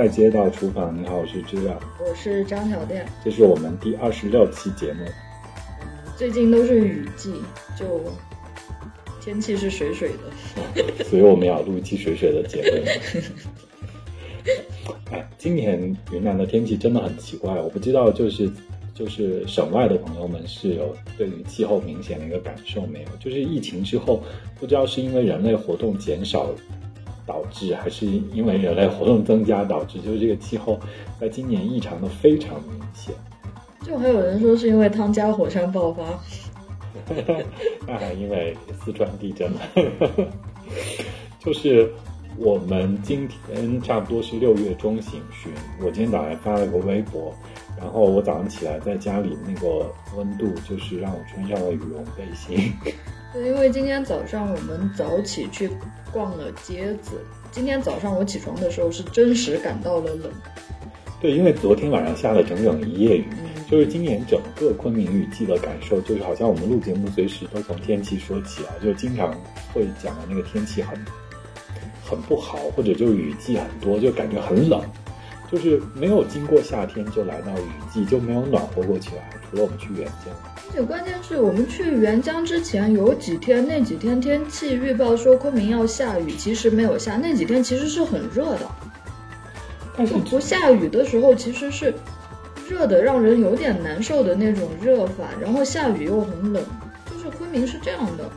菜街道厨房，你好，我是知了，我是张小店。这是我们第二十六期节目。最近都是雨季，就天气是水水的，所以我们要录一期水水的节目。哎，今年云南的天气真的很奇怪，我不知道就是就是省外的朋友们是有对于气候明显的一个感受没有？就是疫情之后，不知道是因为人类活动减少。导致还是因为人类活动增加导致，就是这个气候在今年异常的非常明显。就还有人说是因为汤加火山爆发，那还因为四川地震了。就是我们今天差不多是六月中旬，我今天早上发了个微博，然后我早上起来在家里那个温度就是让我穿上了羽绒背心。对，因为今天早上我们早起去逛了街子。今天早上我起床的时候是真实感到了冷。对，因为昨天晚上下了整整一夜雨，就是今年整个昆明雨季的感受，就是好像我们录节目随时都从天气说起啊，就经常会讲的那个天气很很不好，或者就是雨季很多，就感觉很冷，就是没有经过夏天就来到雨季，就没有暖和过起来，除了我们去沅江。而且关键是我们去沅江之前有几天，那几天天气预报说昆明要下雨，其实没有下。那几天其实是很热的，但是不下雨的时候其实是热的让人有点难受的那种热法，然后下雨又很冷，就是昆明是这样的。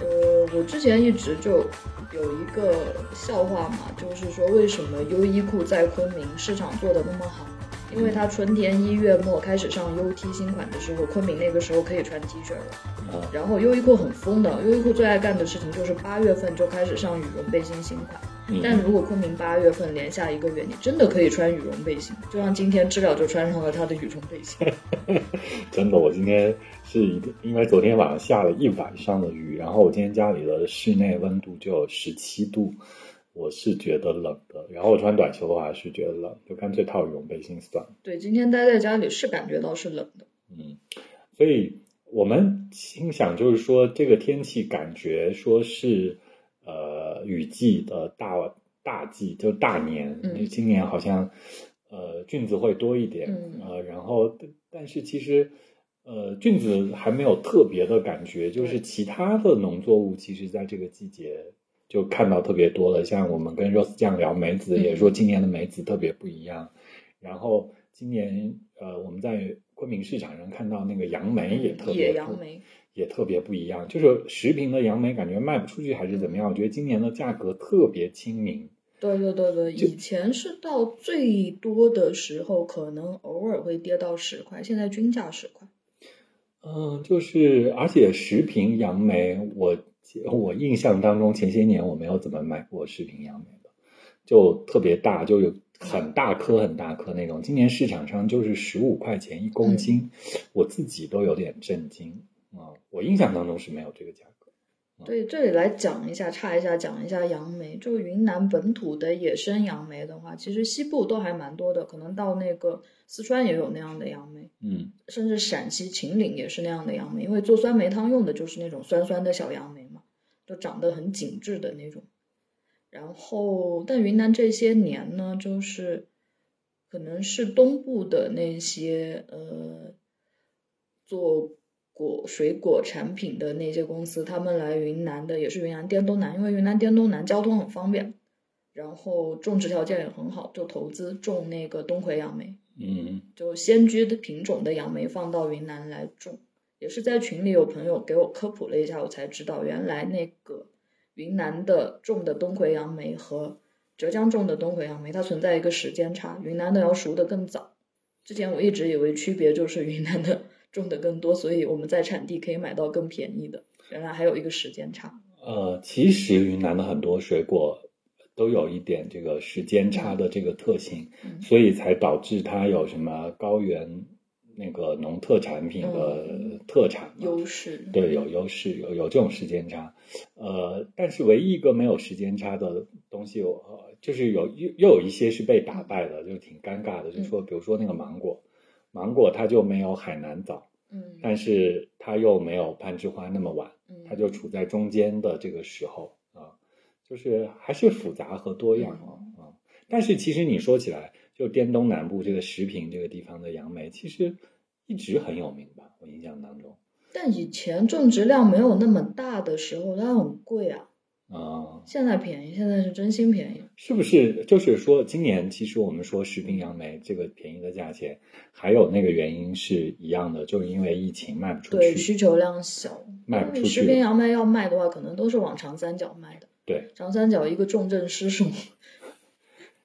呃，我之前一直就有一个笑话嘛，就是说为什么优衣库在昆明市场做的那么好？因为它春天一月末开始上 UT 新款的时候，昆明那个时候可以穿 T 恤了。然后优衣库很疯的，优衣库最爱干的事情就是八月份就开始上羽绒背心新款。但如果昆明八月份连下一个月，你真的可以穿羽绒背心，就像今天知了就穿上了他的羽绒背心。真的，我今天是因为昨天晚上下了一晚上的雨，然后我今天家里的室内温度就有十七度。我是觉得冷的，然后我穿短袖的话是觉得冷，就干脆套羽绒背心算了。对，今天待在家里是感觉到是冷的。嗯，所以我们心想就是说，这个天气感觉说是呃雨季的大大季，就大年。嗯。今年好像呃菌子会多一点。嗯。呃，然后但是其实呃菌子还没有特别的感觉，就是其他的农作物其实在这个季节。就看到特别多了，像我们跟 Rose 酱聊梅子，也说今年的梅子特别不一样。然后今年呃，我们在昆明市场上看到那个杨梅也特别，杨梅也特别不一样。就是十瓶的杨梅感觉卖不出去还是怎么样？我觉得今年的价格特别亲民。对对对对，以前是到最多的时候可能偶尔会跌到十块，现在均价十块。嗯，就是而且十瓶杨梅我。我印象当中，前些年我没有怎么买过视频杨梅的，就特别大，就有很大颗很大颗那种。今年市场上就是十五块钱一公斤，我自己都有点震惊啊！我印象当中是没有这个价格。对，这里来讲一下，差一下，讲一下杨梅。就云南本土的野生杨梅的话，其实西部都还蛮多的，可能到那个四川也有那样的杨梅，嗯，甚至陕西秦岭也是那样的杨梅，因为做酸梅汤用的就是那种酸酸的小杨梅嘛。就长得很紧致的那种，然后但云南这些年呢，就是可能是东部的那些呃做果水果产品的那些公司，他们来云南的也是云南滇东南，因为云南滇东南交通很方便，然后种植条件也很好，就投资种那个东魁杨梅，嗯，就仙居的品种的杨梅放到云南来种。也是在群里有朋友给我科普了一下，我才知道原来那个云南的种的东魁杨梅和浙江种的东魁杨梅，它存在一个时间差，云南的要熟的更早。之前我一直以为区别就是云南的 种的更多，所以我们在产地可以买到更便宜的。原来还有一个时间差。呃，其实云南的很多水果都有一点这个时间差的这个特性，所以才导致它有什么高原。那个农特产品的特产优势，对，有优势，有有这种时间差，呃，但是唯一一个没有时间差的东西，呃，就是有又又有一些是被打败的，就挺尴尬的。就说，比如说那个芒果，芒果它就没有海南早，嗯，但是它又没有攀枝花那么晚，它就处在中间的这个时候啊，就是还是复杂和多样啊啊。但是其实你说起来，就滇东南部这个石屏这个地方的杨梅，其实一直很有名吧？我印象当中。但以前种植量没有那么大的时候，它很贵啊。啊，现在便宜，现在是真心便宜。是不是？就是说，今年其实我们说石屏杨梅这个便宜的价钱，还有那个原因是一样的，就是因为疫情卖不出去，对，需求量小，卖不出去。石屏杨梅要卖的话，可能都是往长三角卖的。对，长三角一个重症失守，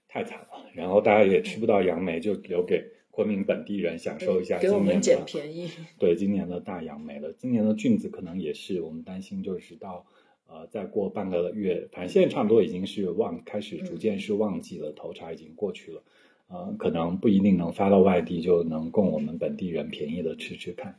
太惨了。然后大家也吃不到杨梅，就留给昆明本地人享受一下。给我们捡便宜。对，今年的大杨梅了，今年的菌子可能也是我们担心，就是到。呃，再过半个月，反正现在差不多已经是旺，开始逐渐是旺季了，头茬已经过去了，呃，可能不一定能发到外地，就能供我们本地人便宜的吃吃看。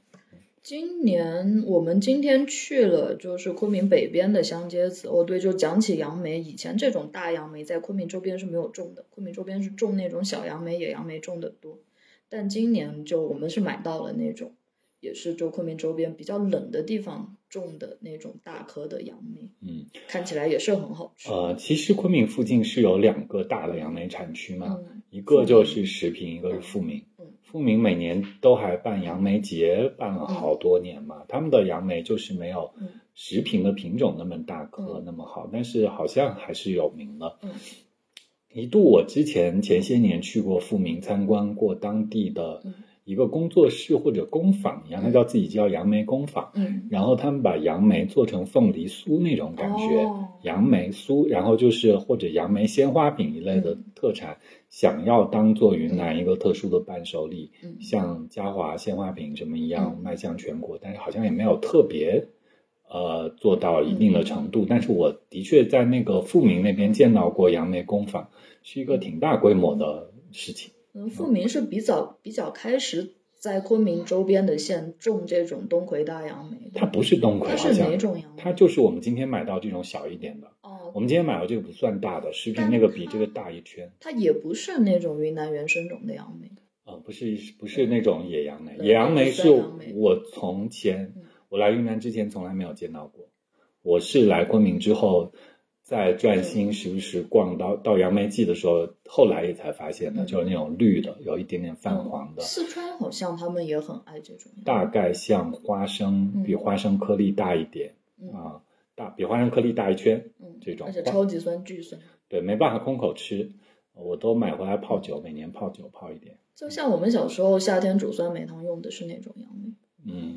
今年我们今天去了，就是昆明北边的香街子。哦，对，就讲起杨梅，以前这种大杨梅在昆明周边是没有种的，昆明周边是种那种小杨梅、野杨梅种的多，但今年就我们是买到了那种。也是就昆明周边比较冷的地方种的那种大颗的杨梅，嗯，看起来也是很好吃。呃，其实昆明附近是有两个大的杨梅产区嘛，一个就是石屏，一个是富民。富民每年都还办杨梅节，办了好多年嘛。他们的杨梅就是没有食品的品种那么大颗那么好，但是好像还是有名的。一度我之前前些年去过富民参观过当地的。一个工作室或者工坊一样，他叫自己叫杨梅工坊。嗯，然后他们把杨梅做成凤梨酥那种感觉，杨梅酥，然后就是或者杨梅鲜花饼一类的特产，想要当做云南一个特殊的伴手礼，嗯像嘉华鲜花饼什么一样迈向全国，但是好像也没有特别呃做到一定的程度。但是我的确在那个富民那边见到过杨梅工坊，是一个挺大规模的事情。嗯，富民是比较比较开始在昆明周边的县种这种冬葵大杨梅。它不是冬葵，它是哪种杨梅？它就是我们今天买到这种小一点的。哦，我们今天买到这个不算大的，视频那个比这个大一圈。它也不是那种云南原生种的杨梅。啊，不是不是那种野杨梅，野杨梅是我从前我来云南之前从来没有见到过，我是来昆明之后。在转心时不时逛到到杨梅季的时候，后来也才发现的，就是那种绿的，有一点点泛黄的。四川好像他们也很爱这种。大概像花生，比花生颗粒大一点啊，大比花生颗粒大一圈，这种。而且超级酸，巨酸。对，没办法空口吃，我都买回来泡酒，每年泡酒泡一点。就像我们小时候夏天煮酸梅汤用的是那种杨梅。嗯。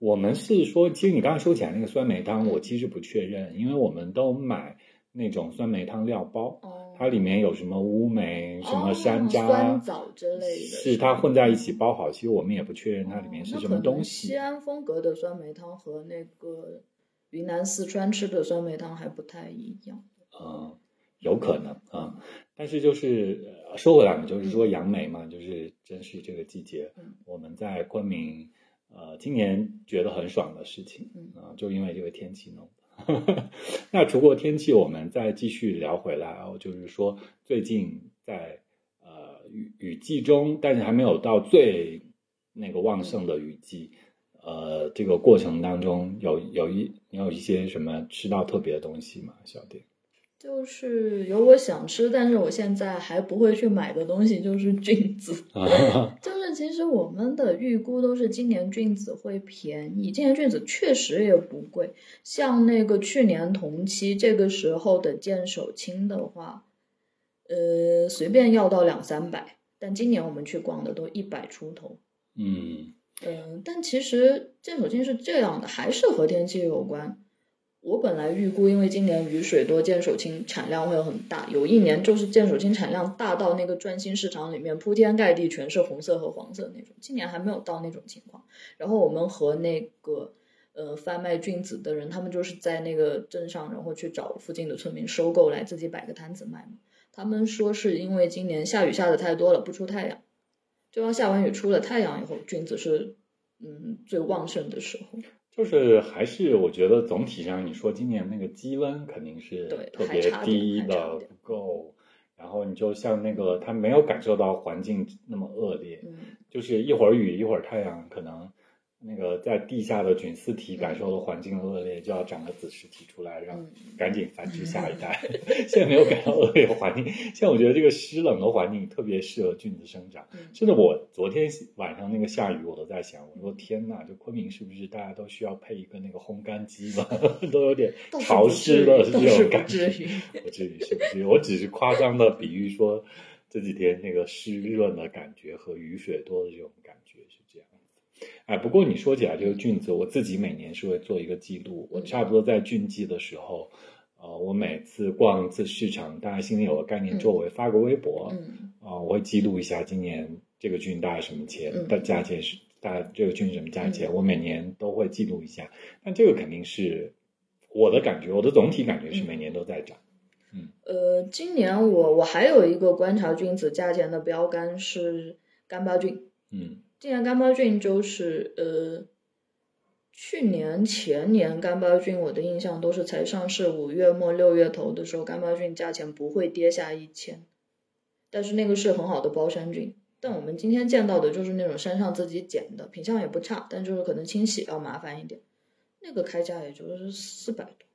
我们是说，其实你刚刚说起来那个酸梅汤，我其实不确认，因为我们都买那种酸梅汤料包，它里面有什么乌梅、什么山楂、酸枣之类的，是它混在一起包好。其实我们也不确认它里面是什么东西。西安风格的酸梅汤和那个云南、四川吃的酸梅汤还不太一样。嗯，有可能啊，但是就是说回来嘛，就是说杨梅嘛，就是真是这个季节，我们在昆明。呃，今年觉得很爽的事情，啊，就因为这个天气弄的。那除过天气，我们再继续聊回来哦，就是说最近在呃雨雨季中，但是还没有到最那个旺盛的雨季，呃，这个过程当中有有一你有一些什么吃到特别的东西吗，小店？就是有我想吃，但是我现在还不会去买的东西，就是 菌子。就是其实我们的预估都是今年菌子会便宜，今年菌子确实也不贵。像那个去年同期这个时候的剑手青的话，呃，随便要到两三百，但今年我们去逛的都一百出头。嗯嗯，但其实剑手青是这样的，还是和天气有关。我本来预估，因为今年雨水多，剑手青产量会很大。有一年就是剑手青产量大到那个转心市场里面铺天盖地全是红色和黄色那种。今年还没有到那种情况。然后我们和那个呃贩卖菌子的人，他们就是在那个镇上，然后去找附近的村民收购来自己摆个摊子卖嘛。他们说是因为今年下雨下的太多了，不出太阳，就要下完雨出了太阳以后，菌子是嗯最旺盛的时候。就是还是我觉得总体上，你说今年那个积温肯定是特别低的，不够。然后你就像那个他没有感受到环境那么恶劣，就是一会儿雨一会儿太阳，可能那个在地下的菌丝体感受的环境恶劣，就要长个子实体出来，让赶紧繁殖下一代。现在没有感到恶劣环境，现在我觉得这个湿冷的环境特别适合菌子生长。甚至我昨天晚上那个下雨，我都在想，我说天呐，就昆明是不是大家都需要配一个那个烘干机了？都有点潮湿的这种感觉。不至于，是不至于。我只是夸张的比喻说，这几天那个湿润的感觉和雨水多的这种感觉。哎，不过你说起来这个菌子，我自己每年是会做一个记录。我差不多在菌季的时候，呃，我每次逛一次市场，大家心里有个概念之后，我会发个微博，啊，我会记录一下今年这个菌大概什么钱，的价钱是大概这个菌什么价钱，我每年都会记录一下。但这个肯定是我的感觉，我的总体感觉是每年都在涨。嗯，呃，今年我我还有一个观察菌子价钱的标杆是干巴菌。嗯。今年干巴菌就是呃，去年前年干巴菌，我的印象都是才上市五月末六月头的时候，干巴菌价钱不会跌下一千，但是那个是很好的包山菌。但我们今天见到的就是那种山上自己捡的，品相也不差，但就是可能清洗要麻烦一点，那个开价也就是四百多。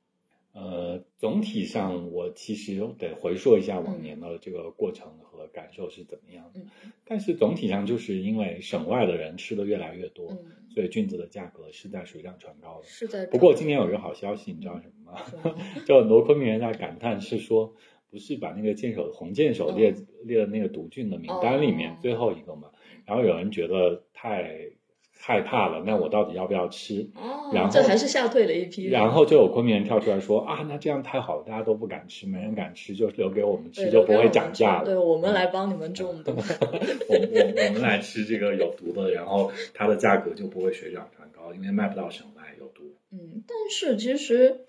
呃，总体上我其实得回溯一下往年的这个过程和感受是怎么样的。但是总体上就是因为省外的人吃的越来越多，所以菌子的价格是在水涨船高的。是的。不过今年有一个好消息，你知道什么吗？就很多昆明人在感叹，是说不是把那个剑手红剑手列列的那个毒菌的名单里面最后一个嘛？然后有人觉得太。害怕了，那我到底要不要吃？哦，然后这还是吓退了一批。然后就有昆明人跳出来说：“啊，那这样太好了，大家都不敢吃，没人敢吃，就留给我们吃，就不会涨价了。”对，我们来帮你们种毒。我我我们来吃这个有毒的，然后它的价格就不会水涨船高，因为卖不到省外有毒。嗯，但是其实，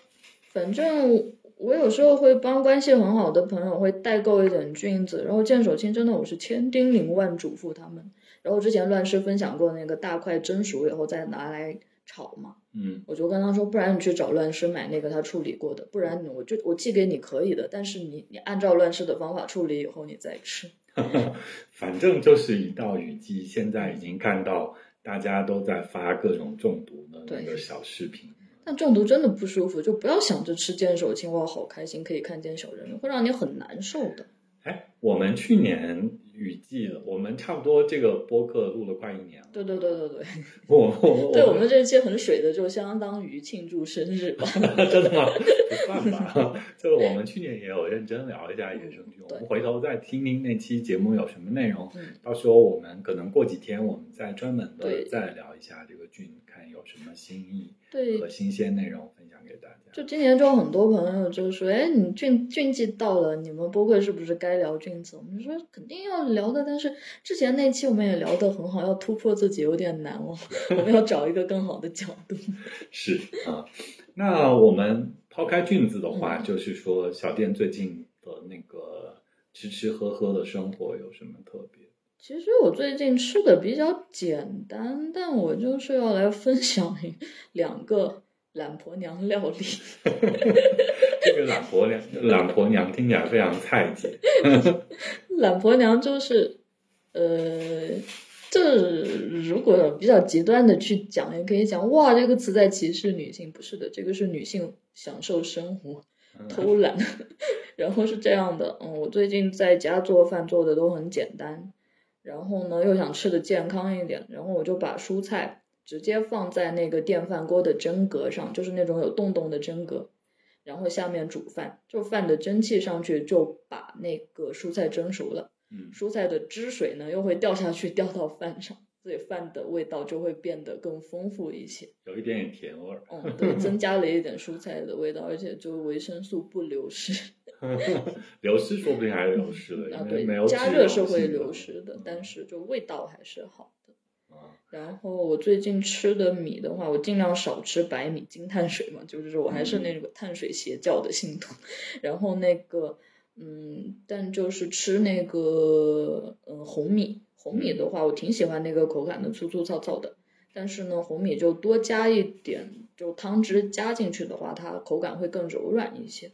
反正我有时候会帮关系很好的朋友会代购一点菌子，然后见手青真的我是千叮咛万嘱咐他们。然后之前乱世分享过那个大块蒸熟以后再拿来炒嘛，嗯，我就跟他说，不然你去找乱世买那个他处理过的，不然我就我寄给你可以的，但是你你按照乱世的方法处理以后你再吃。反正就是一到雨季，现在已经看到大家都在发各种中毒的那个小视频。但中毒真的不舒服，就不要想着吃见手青哇好开心可以看见小人，会让你很难受的。哎，我们去年。雨季了，我们差不多这个播客录了快一年了。对对对对 对，我我对我们这期很水的，就相当于庆祝生日吧？真的吗？不算吧。就是我们去年也有认真聊一下野生菌，我们回头再听听那期节目有什么内容。到时候我们可能过几天，我们再专门的再聊一下这个菌，看有什么新意和新鲜内容给大家。就今年就很多朋友就说：“哎，你俊俊季到了，你们播客是不是该聊菌子？”我们说肯定要聊的，但是之前那期我们也聊得很好，要突破自己有点难哦，我们要找一个更好的角度。是啊，那我们抛开菌子的话，就是说小店最近的那个吃吃喝喝的生活有什么特别？其实我最近吃的比较简单，但我就是要来分享两个。懒婆娘料理，这个懒婆娘，懒婆娘听起来非常菜鸡。懒婆娘就是，呃，这如果比较极端的去讲，也可以讲哇，这个词在歧视女性，不是的，这个是女性享受生活，偷懒。然后是这样的，嗯，我最近在家做饭做的都很简单，然后呢又想吃的健康一点，然后我就把蔬菜。直接放在那个电饭锅的蒸格上，就是那种有洞洞的蒸格，然后下面煮饭，就饭的蒸汽上去就把那个蔬菜蒸熟了。嗯，蔬菜的汁水呢又会掉下去掉到饭上，所以饭的味道就会变得更丰富一些，有一点点甜味儿。嗯，对，增加了一点蔬菜的味道，而且就维生素不流失。流失说不定还流失了，啊，对没有加热是会流失的，但是就味道还是好。然后我最近吃的米的话，我尽量少吃白米，精碳水嘛，就是我还是那个碳水邪教的信徒。然后那个，嗯，但就是吃那个，嗯，红米。红米的话，我挺喜欢那个口感的，粗粗糙糙的。但是呢，红米就多加一点，就汤汁加进去的话，它口感会更柔软一些。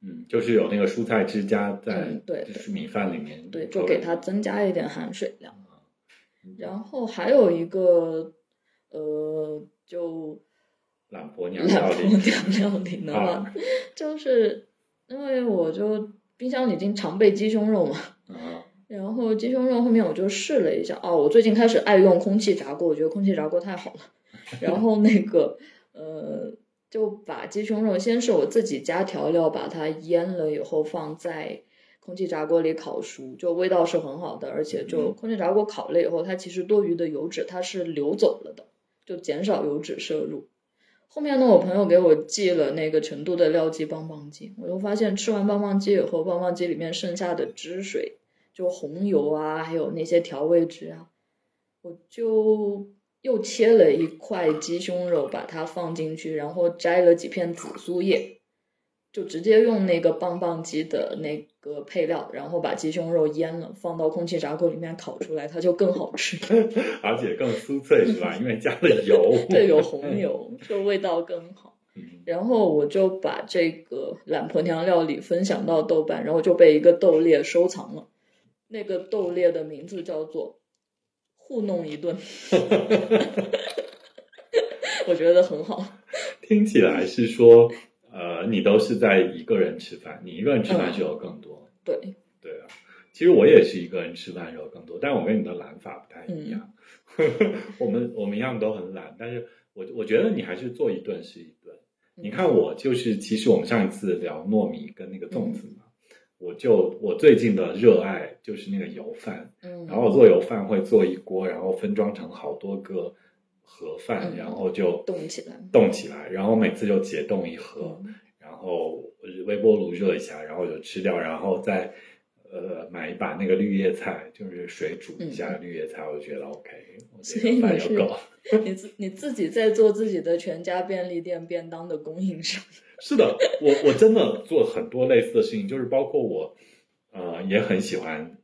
嗯，就是有那个蔬菜汁加在，对，就是米饭里面，对，就给它增加一点含水量。然后还有一个，呃，懒婆娘料理，懒婆娘料理的话，就是因为我就冰箱里经常备鸡胸肉嘛，啊，然后鸡胸肉后面我就试了一下，哦，我最近开始爱用空气炸锅，我觉得空气炸锅太好了。然后那个呃，就把鸡胸肉先是我自己加调料，把它腌了以后放在空气炸锅里烤熟，就味道是很好的，而且就空气炸锅烤了以后，它其实多余的油脂它是流走了的，就减少油脂摄入。后面呢，我朋友给我寄了那个成都的料鸡棒棒鸡，我就发现吃完棒棒鸡以后，棒棒鸡里面剩下的汁水，就红油啊，还有那些调味汁啊，我就又切了一块鸡胸肉，把它放进去，然后摘了几片紫苏叶。就直接用那个棒棒鸡的那个配料，然后把鸡胸肉腌了，放到空气炸锅里面烤出来，它就更好吃，而且更酥脆，是吧？因为加了油，对，有 红油，就味道更好。然后我就把这个懒婆娘料理分享到豆瓣，然后就被一个豆列收藏了。那个豆列的名字叫做“糊弄一顿”，我觉得很好。听起来是说。呃，你都是在一个人吃饭，你一个人吃饭时候更多。对，对啊，其实我也是一个人吃饭时候更多，但我跟你的懒法不太一样。我们我们一样都很懒，但是我我觉得你还是做一顿是一顿。你看我就是，其实我们上一次聊糯米跟那个粽子嘛，我就我最近的热爱就是那个油饭，嗯，然后我做油饭会做一锅，然后分装成好多个。盒饭，然后就冻起来，冻起来，然后每次就解冻一盒，然后微波炉热一下，然后就吃掉，然后再呃买一把那个绿叶菜，就是水煮一下绿叶菜，我就觉得 OK，所以饭就够。你自你自己在做自己的全家便利店便当的供应商。是的，我我真的做很多类似的事情，就是包括我呃也很喜欢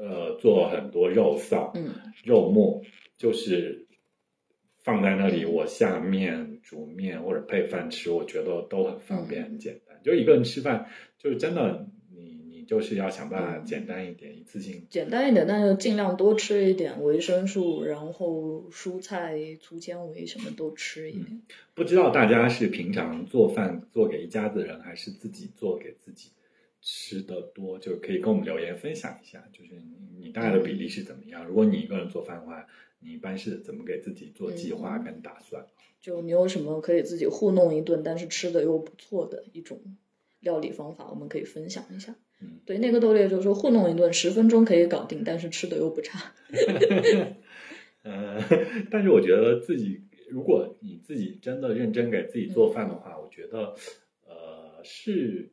呃做很多肉臊，嗯，肉末就是。放在那里，我下面煮面或者配饭吃，我觉得都很方便、很简单。就一个人吃饭，就是真的，你你就是要想办法简单一点，一次性简单一点，那就尽量多吃一点维生素，然后蔬菜、粗纤维什么都吃一点。不知道大家是平常做饭做给一家子人，还是自己做给自己吃的多？就可以跟我们留言分享一下，就是你大概的比例是怎么样？如果你一个人做饭的话。你一般是怎么给自己做计划跟打算？就你有什么可以自己糊弄一顿，但是吃的又不错的一种料理方法，我们可以分享一下。嗯，对，那个豆列就是说糊弄一顿十分钟可以搞定，但是吃的又不差。呃，但是我觉得自己，如果你自己真的认真给自己做饭的话，我觉得呃是，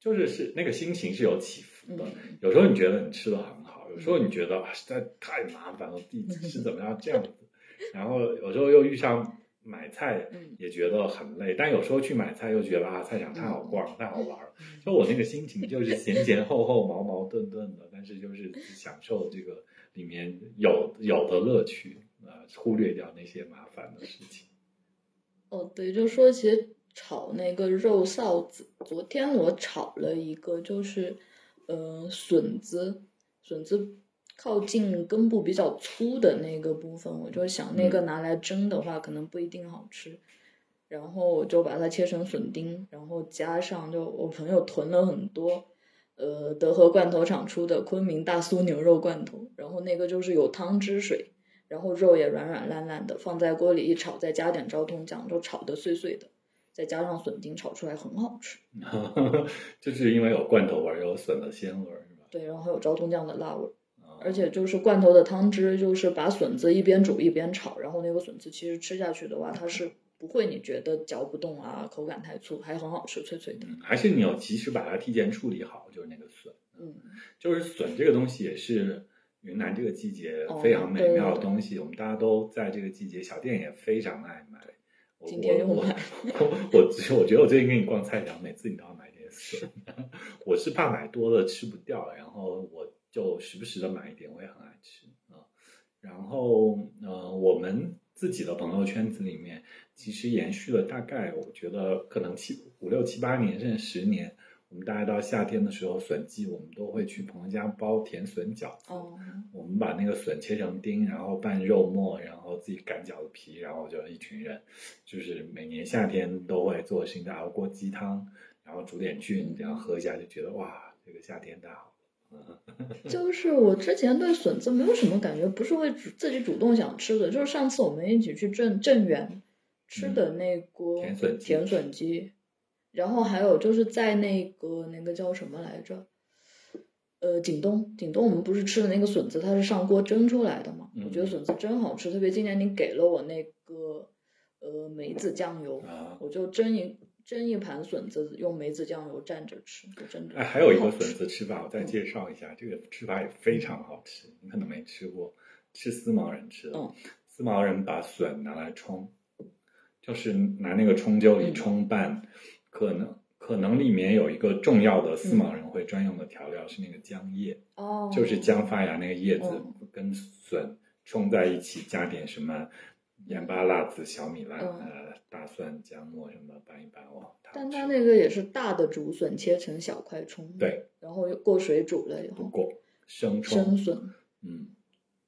就是是那个心情是有起伏的。有时候你觉得你吃的很好。有时候你觉得啊，实在太麻烦了，自己是怎么样这样子？然后有时候又遇上买菜，也觉得很累。但有时候去买菜又觉得啊，菜场太好逛，太好玩儿。就我那个心情就是前前后后矛矛盾盾的，但是就是享受这个里面有有的乐趣啊，忽略掉那些麻烦的事情。哦，对，就说起炒那个肉臊子，昨天我炒了一个，就是呃笋子。笋子靠近根部比较粗的那个部分，我就想那个拿来蒸的话，可能不一定好吃。然后我就把它切成笋丁，然后加上就我朋友囤了很多，呃，德和罐头厂出的昆明大酥牛肉罐头，然后那个就是有汤汁水，然后肉也软软烂烂的，放在锅里一炒，再加点昭通酱，就炒的碎碎的，再加上笋丁，炒出来很好吃。就是因为有罐头味，有笋的鲜味。对，然后还有昭通酱的辣味，而且就是罐头的汤汁，就是把笋子一边煮一边炒，然后那个笋子其实吃下去的话，它是不会你觉得嚼不动啊，口感太粗，还很好吃，脆脆的。还是你要及时把它提前处理好，就是那个笋。嗯，就是笋这个东西也是云南这个季节非常美妙的东西，我们大家都在这个季节，小店也非常爱买。今天又买。我我我觉得我最近跟你逛菜场，每次你都要买点笋。我是怕买多了吃不掉，然后我就时不时的买一点，我也很爱吃啊。然后呃，我们自己的朋友圈子里面，其实延续了大概我觉得可能七五六七八年甚至十年，我们大概到夏天的时候，笋季我们都会去朋友家包甜笋饺子。哦，我们把那个笋切成丁，然后拌肉末，然后自己擀饺子皮，然后就一群人，就是每年夏天都会做新的熬锅鸡汤，然后煮点菌，然后喝一下就觉得哇，这个夏天太好了。就是我之前对笋子没有什么感觉，不是会主自己主动想吃的。就是上次我们一起去镇镇远吃的那锅甜笋甜笋鸡，然后还有就是在那个那个叫什么来着？呃，景东，景东我们不是吃的那个笋子，它是上锅蒸出来的嘛？嗯我觉得笋子真好吃，特别今年你给了我那个呃梅子酱油，啊，我就蒸一蒸一盘笋子，用梅子酱油蘸着吃，就真的哎，还有一个笋子吃法，我再介绍一下，这个吃法也非常好吃，你可能没吃过，吃思茅人吃的。嗯思茅人把笋拿来冲，就是拿那个冲臼里嗯冲拌，可能可能里面有一个重要的司马人会专用的调料是那个姜叶，哦，就是姜发芽那个叶子嗯跟笋冲在一起，加点什么盐巴、辣子、小米辣、嗯呃大蒜、姜末什么拌一拌，哦，但它那个也是大的竹笋切成小块冲，，对然后又过水煮了以后，不过生冲生笋，嗯，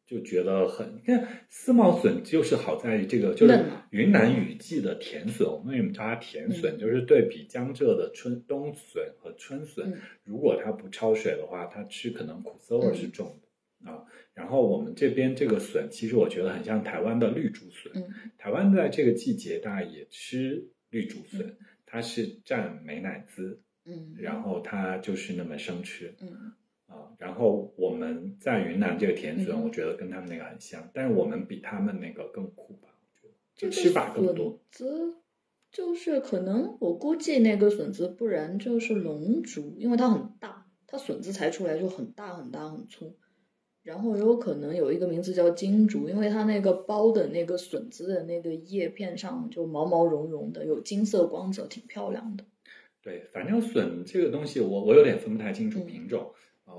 就觉得很，你看丝毛笋就是好在于这个，就是云南雨季的甜笋，我们为什么叫它甜笋？就是对比江浙的春冬笋和春笋，嗯如果它不焯水的话，它吃可能苦涩味儿是嗯重的、啊。然后我们这边这个笋，其实我觉得很像台湾的绿竹笋。嗯台湾在这个季节大家也吃绿竹笋，嗯它是蘸美乃滋，嗯，然后它就是那么生吃。嗯啊，然后我们在云南这个甜笋，嗯我觉得跟他们那个很像，但是我们比他们那个更酷吧，我觉得就吃法更多。笋子就是可能我估计那个笋子，不然就是龙竹，因为它很大，它笋子才出来就很大很大很粗。然后有可能有一个名字叫金竹，因为它那个包的那个笋子的那个叶片上就毛毛茸茸的，有金色光泽，挺漂亮的。对，反正笋这个东西我，我有点分不太清楚嗯品种啊、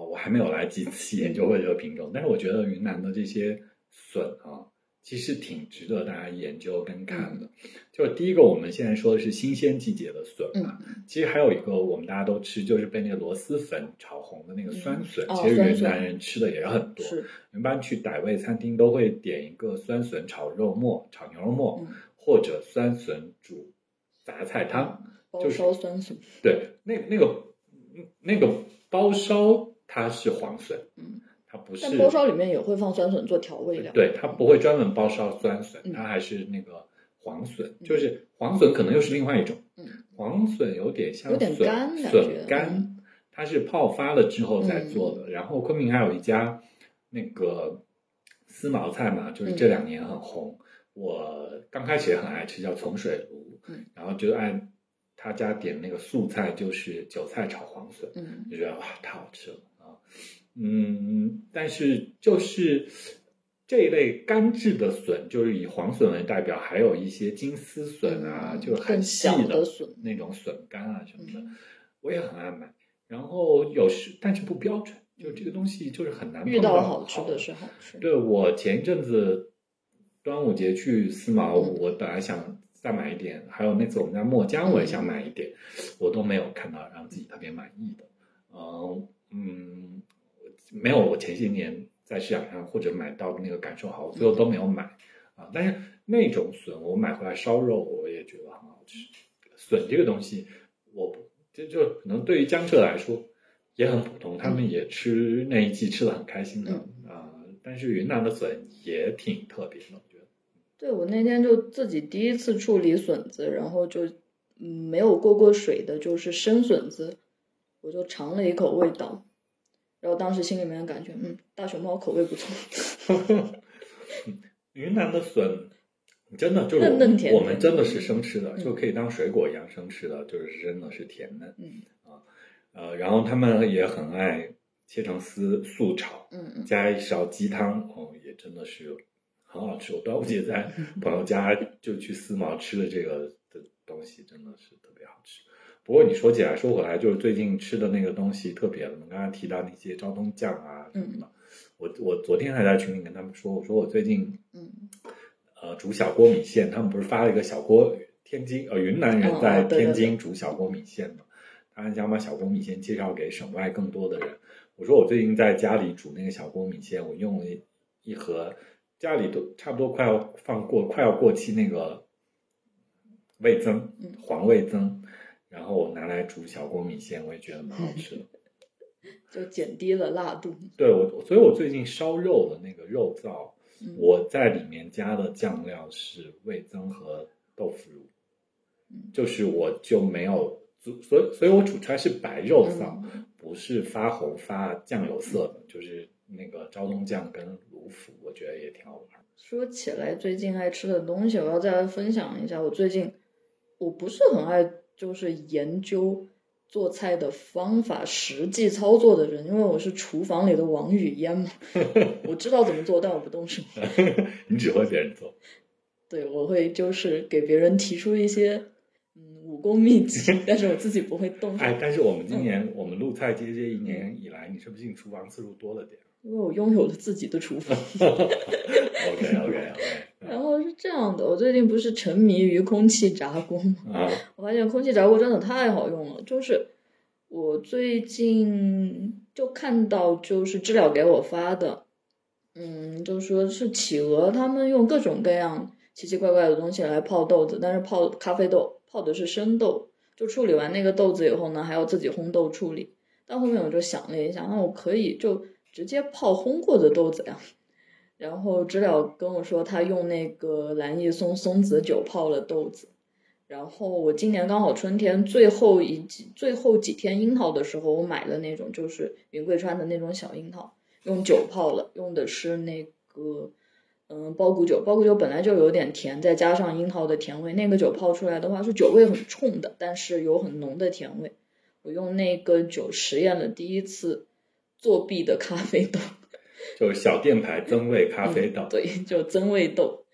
我还没有来几次研究过这个品种，但是我觉得云南的这些笋啊，其实挺值得大家研究跟看的。就第一个，我们现在说的是新鲜季节的笋嘛，嗯其实还有一个我们大家都吃，就是被那个螺蛳粉炒红的那个酸笋，嗯哦其实云南人吃的也很多。是，一般去傣味餐厅都会点一个酸笋炒肉末、炒牛肉末，嗯或者酸笋煮杂菜汤。包就是烧酸笋，对，那那个那个包烧它是黄笋，嗯，它不是但包烧里面也会放酸笋做调味料。对，它不会专门包烧酸笋，嗯。它还是那个黄笋，嗯。就是黄笋可能又是另外一种，嗯，黄笋有点像有点笋干笋干嗯，它是泡发了之后再做的。然后昆明还有一家那个丝毛菜嘛，就是这两年很红，我刚开始也很爱吃，叫从水炉，嗯，然后就按他家点那个素菜，就是韭菜炒黄笋，嗯。就觉得哇太好吃了。啊，嗯，但是就是这一类干制的笋，就是以黄笋为代表，还有一些金丝笋啊，嗯就是很更细小的笋那种笋干啊什么的，嗯我也很爱买。然后有时但是不标准，就这个东西就是很难遇到好吃的是好吃。对我前一阵子端午节去思茅，嗯我本来想再买一点，还有那次我们在墨江我也想买一点，我都没有看到让自己特别满意的。嗯嗯，没有我前些年在市场上或者买到的那个感受好，我最后都没有买啊。但是那种笋我买回来烧肉，我也觉得很好吃。笋这个东西，我不这就可能对于江浙来说也很普通，他们也吃那一季吃的很开心的啊、但是云南的笋也挺特别的，我觉得。对我那天就自己第一次处理笋子，然后就嗯没有过过水的，就是生笋子，我就尝了一口味道，然后当时心里面感觉嗯大熊猫口味不错，云南的笋真的就是我们嫩嫩甜甜我们真的是生吃的，嗯就可以当水果一样生吃的，就是真的是甜嫩。嗯呃，然后他们也很爱切成丝素炒，嗯嗯加一勺鸡汤，哦，也真的是很好吃。我端午节在 朋友家就去思茅吃的这个的东西，真的是特别好吃。不过你说起来说回来，就是最近吃的那个东西特别了。我们刚才提到那些昭通酱啊什么的，我我昨天还在群里跟他们说，我说我最近嗯呃煮小锅米线，他们不是发了一个小锅天津呃云南人在天津煮小锅米线嘛？他很想把小锅米线介绍给省外更多的人。我说我最近在家里煮那个小锅米线，我用了一盒家里都差不多快要放过快要过期那个味增黄味增，然后我拿来煮小锅米线，我也觉得蛮好 吃的，就减低了辣度。对我，所以我最近烧肉的那个肉燥，我在里面加的酱料是味增和豆腐乳，就是我就没有。所以，所以我煮出来是白肉臊，不是发红发酱油色的，就是那个昭东酱跟卤腐，我觉得也挺好玩。说起来，最近爱吃的东西，我要再来分享一下。我最近我不是很爱，就是研究做菜的方法、实际操作的人，因为我是厨房里的王语嫣嘛，我知道怎么做，但我不动手。你只会别人做？对，我会就是给别人提出一些嗯。武功秘籍，但是我自己不会动。哎，但是我们今年我们录菜街这一年以来，你是不是进厨房次数多了点？因为我拥有了自己的厨房。OK OK OK。然后是这样的，我最近不是沉迷于空气炸锅吗？啊。我发现空气炸锅真的太好用了，就是我最近就看到就是知了给我发的，嗯，就说是企鹅他们用各种各样奇奇怪怪的东西来泡豆子，但是泡咖啡豆。泡的是生豆，就处理完那个豆子以后呢，还要自己烘豆处理。但后面我就想了一下，那我可以就直接泡烘过的豆子呀。然后知了跟我说，他用那个蓝叶松松子酒泡了豆子。然后我今年刚好春天最后一几最后几天樱桃的时候，我买了那种就是云贵川的那种小樱桃，用酒泡了，用的是那个。嗯，包谷酒，包谷酒本来就有点甜，再加上樱桃的甜味，那个酒泡出来的话是酒味很冲的，但是有很浓的甜味。我用那个酒实验了第一次作弊的咖啡豆，就小店牌增味咖啡豆。对，就增味豆。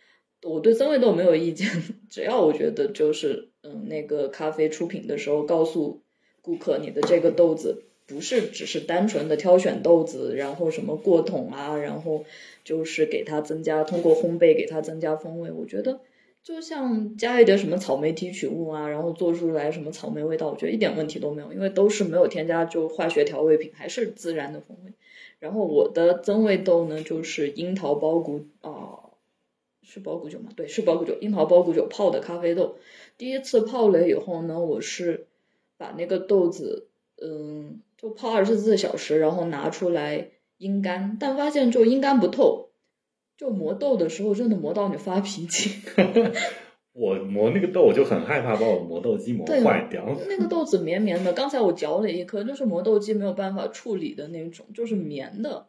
我对增味豆没有意见，只要我觉得就是嗯，那个咖啡出品的时候告诉顾客你的这个豆子。不是只是单纯的挑选豆子，然后什么过桶啊，然后就是给它增加通过烘焙给它增加风味。我觉得就像加一点什么草莓提取物啊，然后做出来什么草莓味道，我觉得一点问题都没有，因为都是没有添加就化学调味品，还是自然的风味。然后我的增味豆呢，就是樱桃包谷啊，是包谷酒吗？对，是包谷酒，樱桃包谷酒泡的咖啡豆。第一次泡了以后呢，我是把那个豆子，嗯。就泡二十四小时，然后拿出来阴干，但发现就阴干不透，就磨豆的时候真的磨到你发脾气。我磨那个豆，我就很害怕把我磨豆机磨坏掉。那个豆子绵绵的，刚才我嚼了一颗，就是磨豆机没有办法处理的那种，就是绵的。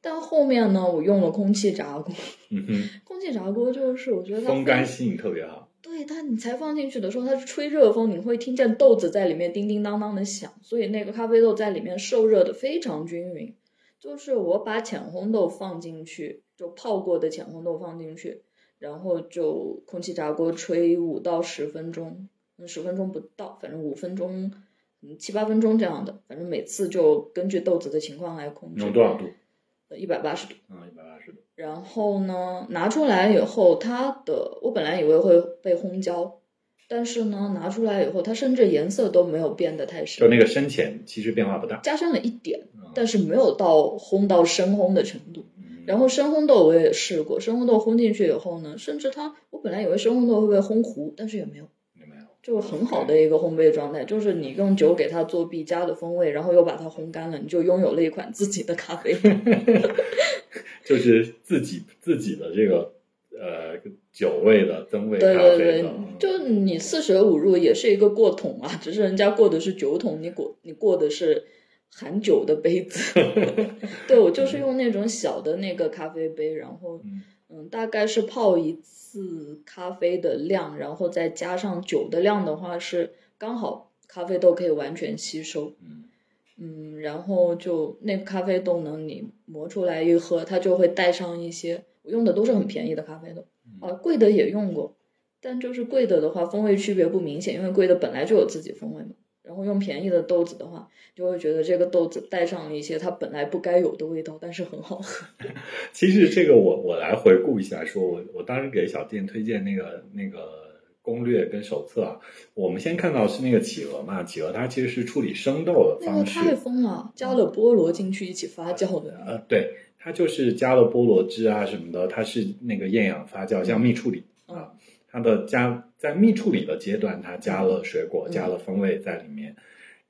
但后面呢，我用了空气炸锅。嗯哼，空气炸锅就是我觉得它风干性特别好。对它，你才放进去的时候，它是吹热风，你会听见豆子在里面叮叮当当的响，所以那个咖啡豆在里面受热的非常均匀。就是我把浅烘豆放进去，就泡过的浅烘豆放进去，然后就空气炸锅吹五到十分钟，十分钟不到，反正五分钟，嗯七八分钟这样的，反正每次就根据豆子的情况来控制。用多少度？一百八十度。啊，一百八十度。然后呢，拿出来以后，它的我本来以为会被烘焦，但是呢，拿出来以后，它甚至颜色都没有变得太深，就那个深浅其实变化不大，加深了一点，但是没有到烘到深烘的程度。然后深烘豆我也试过，深烘豆烘进去以后呢，甚至它我本来以为深烘豆会被烘糊，但是也没有。也没有就很好的一个烘焙状态，就是你用酒给它做必加的风味，然后又把它烘干了，你就拥有了一款自己的咖啡。就是自己自己的这个呃酒味的增味咖啡。对对对，就你四舍五入也是一个过桶啊，只是人家过的是酒桶，你过你过的是含酒的杯子。对我就是用那种小的那个咖啡杯，然后嗯，大概是泡一次。咖啡的量，然后再加上酒的量的话，是刚好咖啡豆可以完全吸收。嗯嗯，然后就那个咖啡豆呢，你磨出来一喝，它就会带上一些。我用的都是很便宜的咖啡豆，啊，贵的也用过，但就是贵的的话，风味区别不明显，因为贵的本来就有自己风味嘛。然后用便宜的豆子的话，就会觉得这个豆子带上了一些它本来不该有的味道，但是很好喝。其实这个我我来回顾一下，说我我当时给小店推荐那个那个攻略跟手册啊。我们先看到是那个企鹅嘛，企鹅它其实是处理生豆的那个方式。太疯了，加了菠萝进去一起发酵的。呃，对，它就是加了菠萝汁啊什么的，它是那个厌氧发酵，像蜜处理啊。它的加在蜜处理的阶段，它加了水果，嗯加了风味在里面。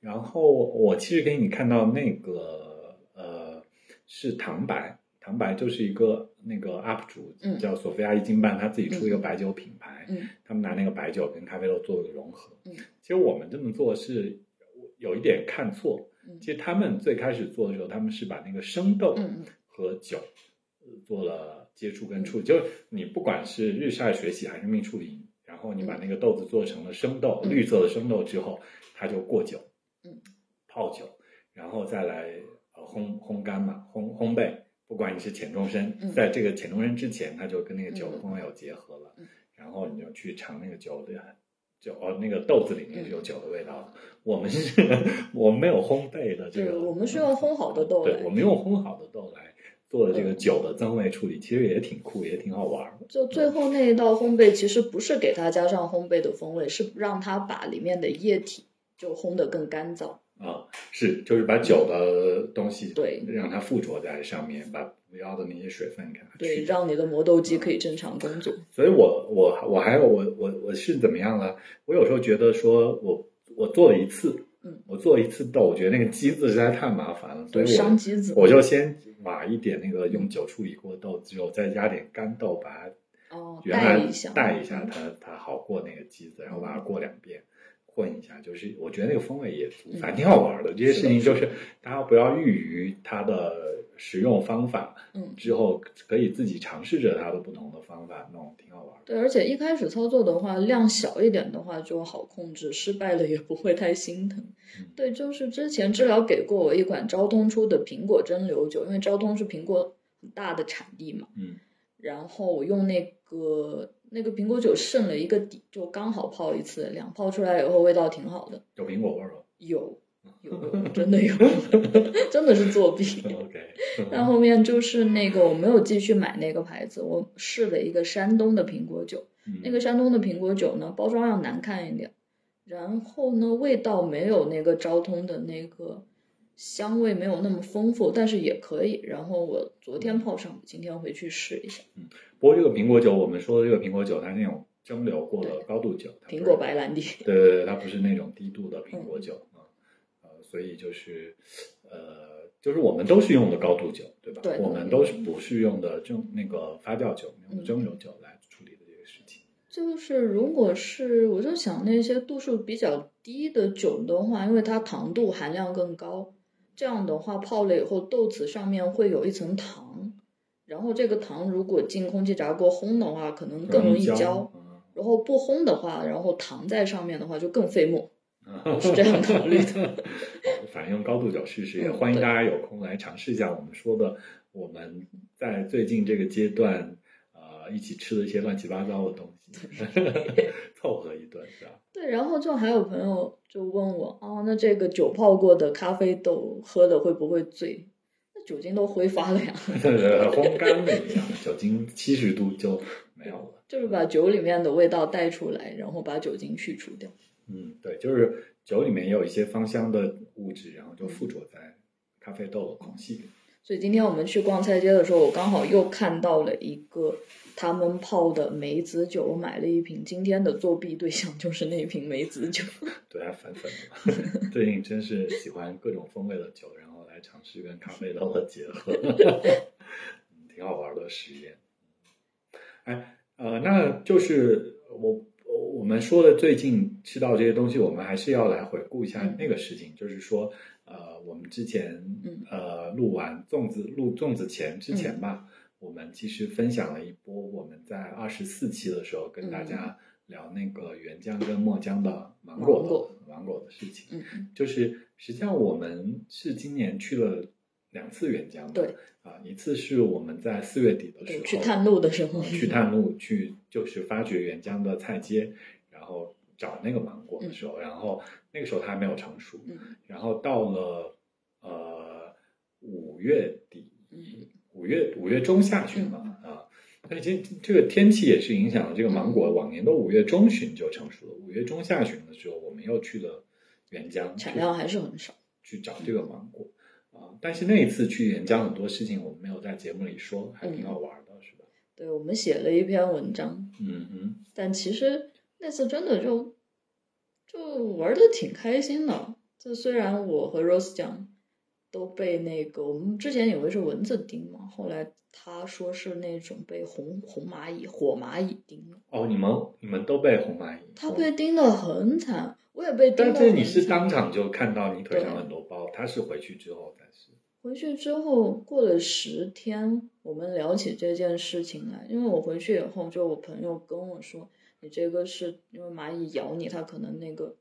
然后我其实给你看到那个呃是糖白，糖白就是一个那个 UP 主嗯叫索菲亚一斤半，他自己出一个白酒品牌，嗯他们拿那个白酒跟咖啡豆做了个融合。嗯其实我们这么做是有一点看错。嗯其实他们最开始做的时候，他们是把那个生豆和酒呃做了接触跟处理。就是你不管是日晒水洗还是蜜处理，然后你把那个豆子做成了生豆，嗯绿色的生豆之后，它就过酒，嗯，泡酒，然后再来呃烘烘干嘛，烘烘焙。不管你是浅中深，嗯在这个浅中深之前，它就跟那个酒风味有结合了，嗯然后你就去尝那个酒的酒哦，那个豆子里面有酒的味道的。我们是，我们没有烘焙的这对，个，我们是用烘好的豆来，对我们用烘好的豆来做的这个酒的增味处理，其实也挺酷，也挺好玩儿。就最后那一道烘焙，其实不是给它加上烘焙的风味，是让它把里面的液体就烘得更干燥。啊，是，就是把酒的东西对让它附着在上面，把不要的那些水分给它对，让你的磨豆机可以正常工作。所以我我我还有我我我是怎么样呢？我有时候觉得说我我做了一次，嗯，我做一次豆，我觉得那个机子实在太麻烦了，所以我伤机子我就先挖一点那个用酒处理过的豆子，之后再加点干豆，把它哦，原来带一下，它，它好过那个机子，然后把它过两遍，混一下，就是我觉得那个风味也反正挺好玩的。这些事情就是大家不要预于它的使用方法，嗯，之后可以自己尝试着它的不同的方法弄，挺好玩的。对，而且一开始操作的话，量小一点的话就好控制，失败了也不会太心疼嗯。对，就是之前治疗给过我一款昭通出的苹果蒸馏酒，因为昭通是苹果很大的产地嘛，嗯，然后我用那个那个苹果酒剩了一个底，就刚好泡一次两，泡出来以后味道挺好的，有苹果味儿吗有有有真的有，真的是作弊。？OK，但后面就是那个我没有继续买那个牌子，我试了一个山东的苹果酒，嗯那个山东的苹果酒呢，包装要难看一点，然后呢，味道没有那个昭通的那个香味没有那么丰富，但是也可以。然后我昨天泡上，今天回去试一下嗯不过这个苹果酒，我们说的这个苹果酒，它是那种蒸馏过的高度酒，苹果白兰地。对对对，它不是那种低度的苹嗯果酒啊，呃，所以就是呃，就是我们都是用的高度酒，对吧？对我们都是不是用的蒸那个发酵酒，用的嗯蒸馏酒来处理的这个事情。就是如果是我就想那些度数比较低的酒的话，因为它糖度含量更高，这样的话泡了以后豆子上面会有一层糖，然后这个糖如果进空气炸锅烘的话，可能更容易焦然后不烘的话，然后糖在上面的话就更费墨。我是这样考虑的。反正用高度酒试试，也欢迎大家有空来尝试一下我们说的我们在最近这个阶段呃一起吃的一些乱七八糟的东西，凑合一顿是吧？对，然后就还有朋友就问我，哦，那这个酒泡过的咖啡豆喝的会不会醉？那酒精都挥发了呀。烘干了一样，酒精七十度就没有了。就是把酒里面的味道带出来，然后把酒精去除掉。嗯，对，就是酒里面也有一些芳香的物质，然后就附着在咖啡豆的孔隙里。所以今天我们去逛菜街的时候，我刚好又看到了一个他们泡的梅子酒，我买了一瓶。今天的作弊对象就是那瓶梅子酒。对啊，粉粉。最近真是喜欢各种风味的酒，然后来尝试跟咖啡豆的结合，嗯挺好玩的实验。哎，呃，那就是我我们说的最近吃到这些东西，我们还是要来回顾一下嗯那个事情，就是说，呃，我们之前嗯。呃录完粽子录粽子前之前吧，我们其实分享了一波我们在二十四期的时候跟大家聊那个原浆跟墨浆的芒果芒果的芒果的事情。就是实际上我们是今年去了两次原浆的，对啊，一次是我们在四月底的时，候去探路的时候，去探路去就是发掘原浆的菜街，然后找那个芒果的时候，然后那个时候它还没有成熟，嗯。然后到了呃五月底，嗯。五月五月中下旬嘛、啊，但其实这个天气也是影响了这个芒果，往年都五月中旬就成熟了，五月中下旬的时候，我们又去了沅江，产量还是很少。去找这个芒果啊，但是那一次去沅江很多事情我们没有在节目里说，还挺好玩的，是吧？对，我们写了一篇文章，嗯哼，但其实那次真的就就玩的挺开心的。就虽然我和 Rose 讲都被那个我们之前以为是蚊子叮嘛，后来他说是那种被红红蚂蚁、火蚂蚁叮了。哦，你们你们都被红蚂蚁？他被叮的很惨。我也被叮，但是你是当场就看到你腿上很多包，他是回去之后才是。回去之后过了十天，我们聊起这件事情来，因为我回去以后，就我朋友跟我说，你这个是因为蚂蚁咬你，它可能那个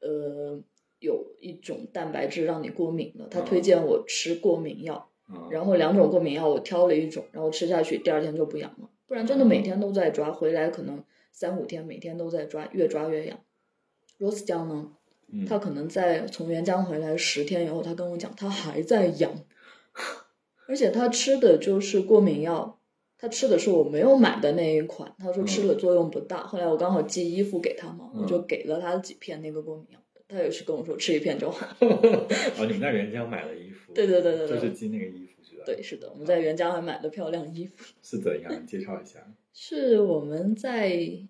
呃有一种蛋白质让你过敏了，他推荐我吃过敏药，然后两种过敏药我挑了一种，然后吃下去第二天就不痒了，不然真的每天都在抓，回来可能三五天每天都在抓，越抓越痒。Rose 酱呢？他可能在从沅江回来十天以后，他跟我讲，他还在痒，而且他吃的就是过敏药，他吃的是我没有买的那一款。他说吃了作用不大。后来我刚好寄衣服给他嘛，我就给了他几片那个过敏药。他也是跟我说吃一片就好。哦，你们在沅江买了衣服？对对对对，就是寄那个衣服。对，是的，我们在原江还买了漂亮衣服。是怎样？介绍一下。是我们在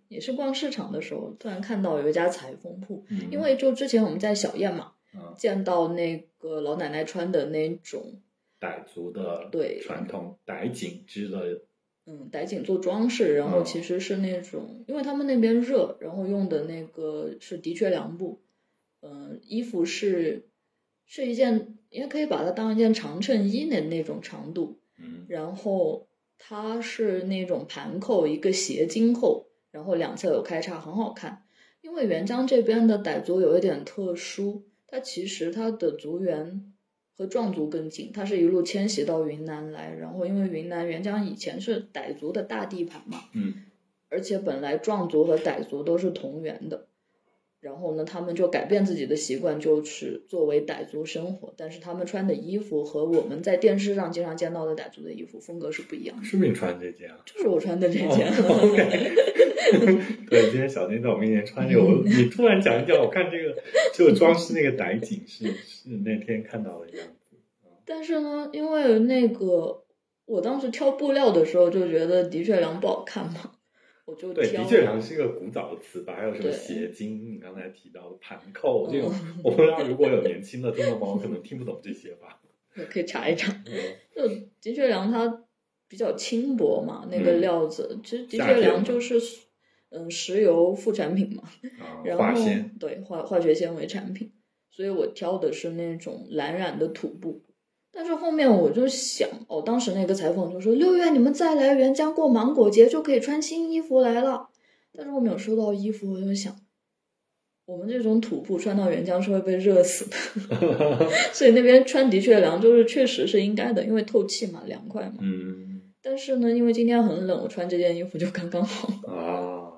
也是逛市场的时候，突然看到有一家裁缝铺，因为就之前我们在小燕嘛，见到那个老奶奶穿的那种傣族的对传统傣锦织的，嗯，傣锦做装饰，然后其实是那种，因为他们那边热，然后用的那个是的确良布，嗯，衣服是是一件。也可以把它当一件长衬衣的那种长度，嗯，然后它是那种盘扣，一个斜襟扣，然后两侧有开叉，很好看。因为元江这边的傣族有一点特殊，它其实它的族源和壮族更近，他是一路迁徙到云南来，然后因为云南沅江以前是傣族的大地盘嘛，嗯，而且本来壮族和傣族都是同源的。然后呢，他们就改变自己的习惯，就是作为傣族生活。但是他们穿的衣服和我们在电视上经常见到的傣族的衣服风格是不一样的。是不是你穿这件啊？就是我穿的这件。OK。对，今天小金在我面前穿这个，我你突然讲一讲，我看这个就装饰那个傣锦是是那天看到的样子。但是呢，因为那个我当时挑布料的时候就觉得的确良不好看嘛。对，的确良是一个古早的词吧？还有什么斜襟？你刚才提到的盘扣这种，我不知道如果有年轻的听众朋友可能听不懂这些吧？可以查一查。就的确良它比较轻薄嘛，那个料子其实的确良就是嗯石油副产品嘛，然后对化化学纤维产品，所以我挑的是那种蓝染的土布。但是后面我就想，哦，当时那个裁缝就说六月你们再来沅江过芒果节就可以穿新衣服来了。但是我没有收到衣服，我就想，我们这种土布穿到沅江是会被热死的，所以那边穿的确凉，就是确实是应该的，因为透气嘛，凉快嘛。嗯。但是呢，因为今天很冷，我穿这件衣服就刚刚好。啊，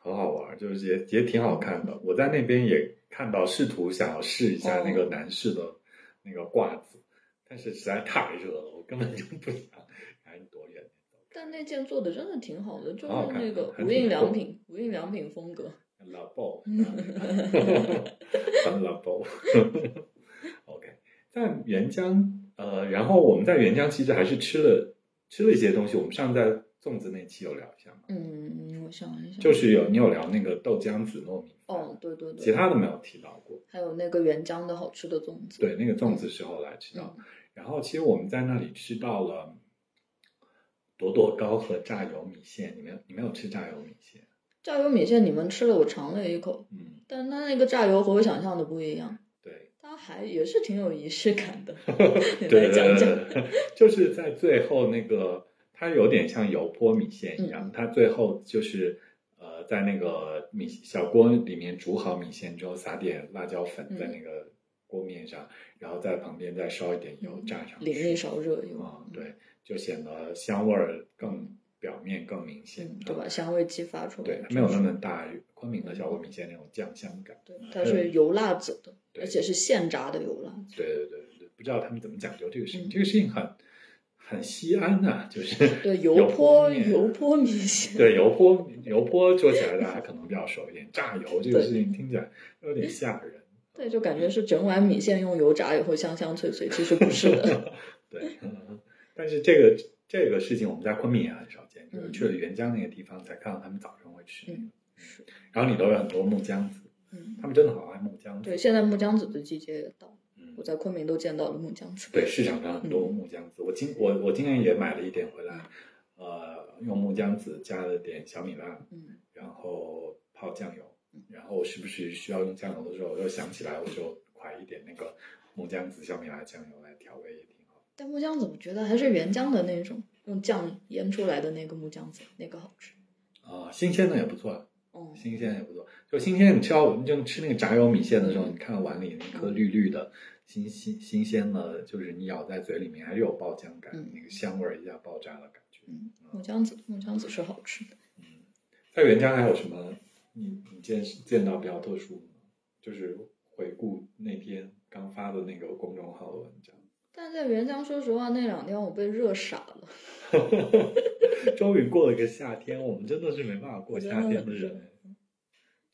很好玩，就是也也挺好看的。我在那边也看到，试图想要试一下那个男士的。那个褂子，但是实在太热了，我根本就不想赶紧躲远点。但那件做的真的挺好的，就是那个无印良品，无印良品风格。La b La b OK，在沅江，呃，然后我们在沅江其实还是吃了吃了一些东西。我们上次在粽子那期有聊一下吗？嗯，我想一下，就是有你有聊那个豆浆紫糯米。哦，对对对，其他的没有提到过。还有那个原浆的好吃的粽子，对，那个粽子是后来吃到。然后其实我们在那里吃到了朵朵糕和炸油米线。你没有你没有吃炸油米线？炸油米线你们吃了，我尝了一口，嗯，但它那个炸油和我想象的不一样。对，它还也是挺有仪式感的。对对对，就是在最后那个，它有点像油泼米线一样，它最后就是。呃，在那个米小锅里面煮好米线之后，撒点辣椒粉在那个锅面上，然后在旁边再烧一点油，炸上，淋一勺热油啊，对，就显得香味儿更表面更明显，对吧？香味激发出来，对，没有那么大昆明的小锅米线那种酱香感，对，它是油辣子的，而且是现炸的油辣子，对对对对，不知道他们怎么讲究这个事情，这个事情很很西安呐，就是对油油泼油泼米线，对油泼油泼做起来大家可能比较熟一点，炸油这个事情听起来有点吓人。对，就感觉是整碗米线用油炸以后香香脆脆，其实不是的。对，嗯但是这个这个事情我们在昆明也很少见，就是嗯去了沅江那个地方才看到他们早上会吃那个。嗯是，然后里头有很多木姜子，嗯，他们真的好爱木姜子。对，现在木姜子的季节也到，嗯我在昆明都见到了木姜子。对，市场上很多嗯木姜子，我今我我今年也买了一点回来，呃，用木姜子加了点小米辣，嗯，然后泡酱油，然后时不时需要用酱油的时候，我又想起来，我就㧟一点那个木姜子小米辣酱油来调味，也挺好。但木姜子我觉得还是原浆的那种，用酱腌出来的那个木姜子，那个好吃。啊、新鲜的也不错，哦，新鲜也不错。就新鲜，你吃到你就吃那个炸油米线的时候，嗯你看到碗里那颗绿绿的、新新新鲜的，就是你咬在嘴里面还是有爆浆感，嗯那个香味儿一下爆炸的感觉。嗯，木姜子，木姜子是好吃的。嗯在沅江还有什么你你见见到比较特殊的吗？就是回顾那天刚发的那个公众号的文章，但在沅江，说实话，那两天我被热傻了。终于过了一个夏天，我们真的是没办法过夏天的人。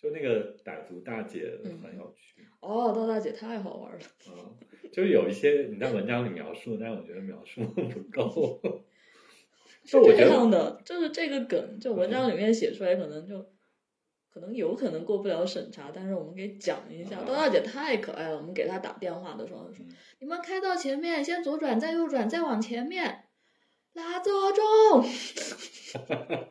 就那个傣族大姐嗯很有趣，哦，刀大姐太好玩了。嗯，就是有一些你在文章里描述，但是我觉得描述不够。是这样的，就是这个梗，就文章里面写出来，可能就可能有可能过不了审查，但是我们给讲一下。啊刀大姐太可爱了，我们给她打电话的时候她说嗯：“你们开到前面，先左转，再右转，再往前面，拉左中。”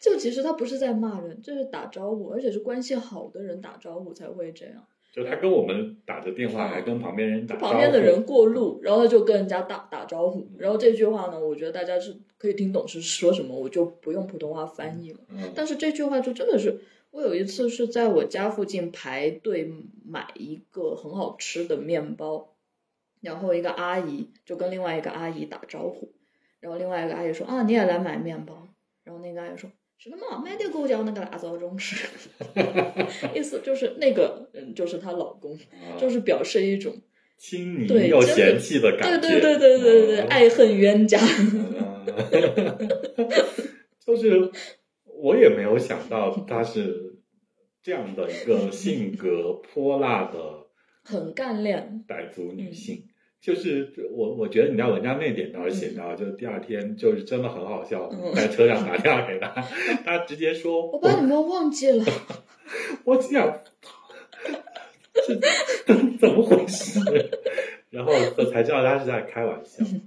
就其实他不是在骂人，就是打招呼，而且是关系好的人打招呼才会这样。就他跟我们打着电话，还跟旁边人打招呼，旁边的人过路，然后他就跟人家打打招呼，然后这句话呢，我觉得大家是可以听懂是说什么，我就不用普通话翻译了。嗯，但是这句话就真的是，我有一次是在我家附近排队买一个很好吃的面包，然后一个阿姨就跟另外一个阿姨打招呼，然后另外一个阿姨说啊你也来买面包，然后那个阿姨说是的嘛，买点狗叫那个拉糟中吃，意思就是那个人就是她老公，啊就是表示一种亲昵又嫌弃的感觉，对对对对对，对爱恨冤家，嗯 就是我也没有想到她是这样的一个性格泼辣的很干练，傣族嗯女性。就是我，我觉得你在文章那点倒是写到，就第二天就是真的很好笑，嗯。在车上打电话给他，他直接说：“我把你们忘记了。我想，这怎么回事？然后我才知道他是在开玩笑。嗯。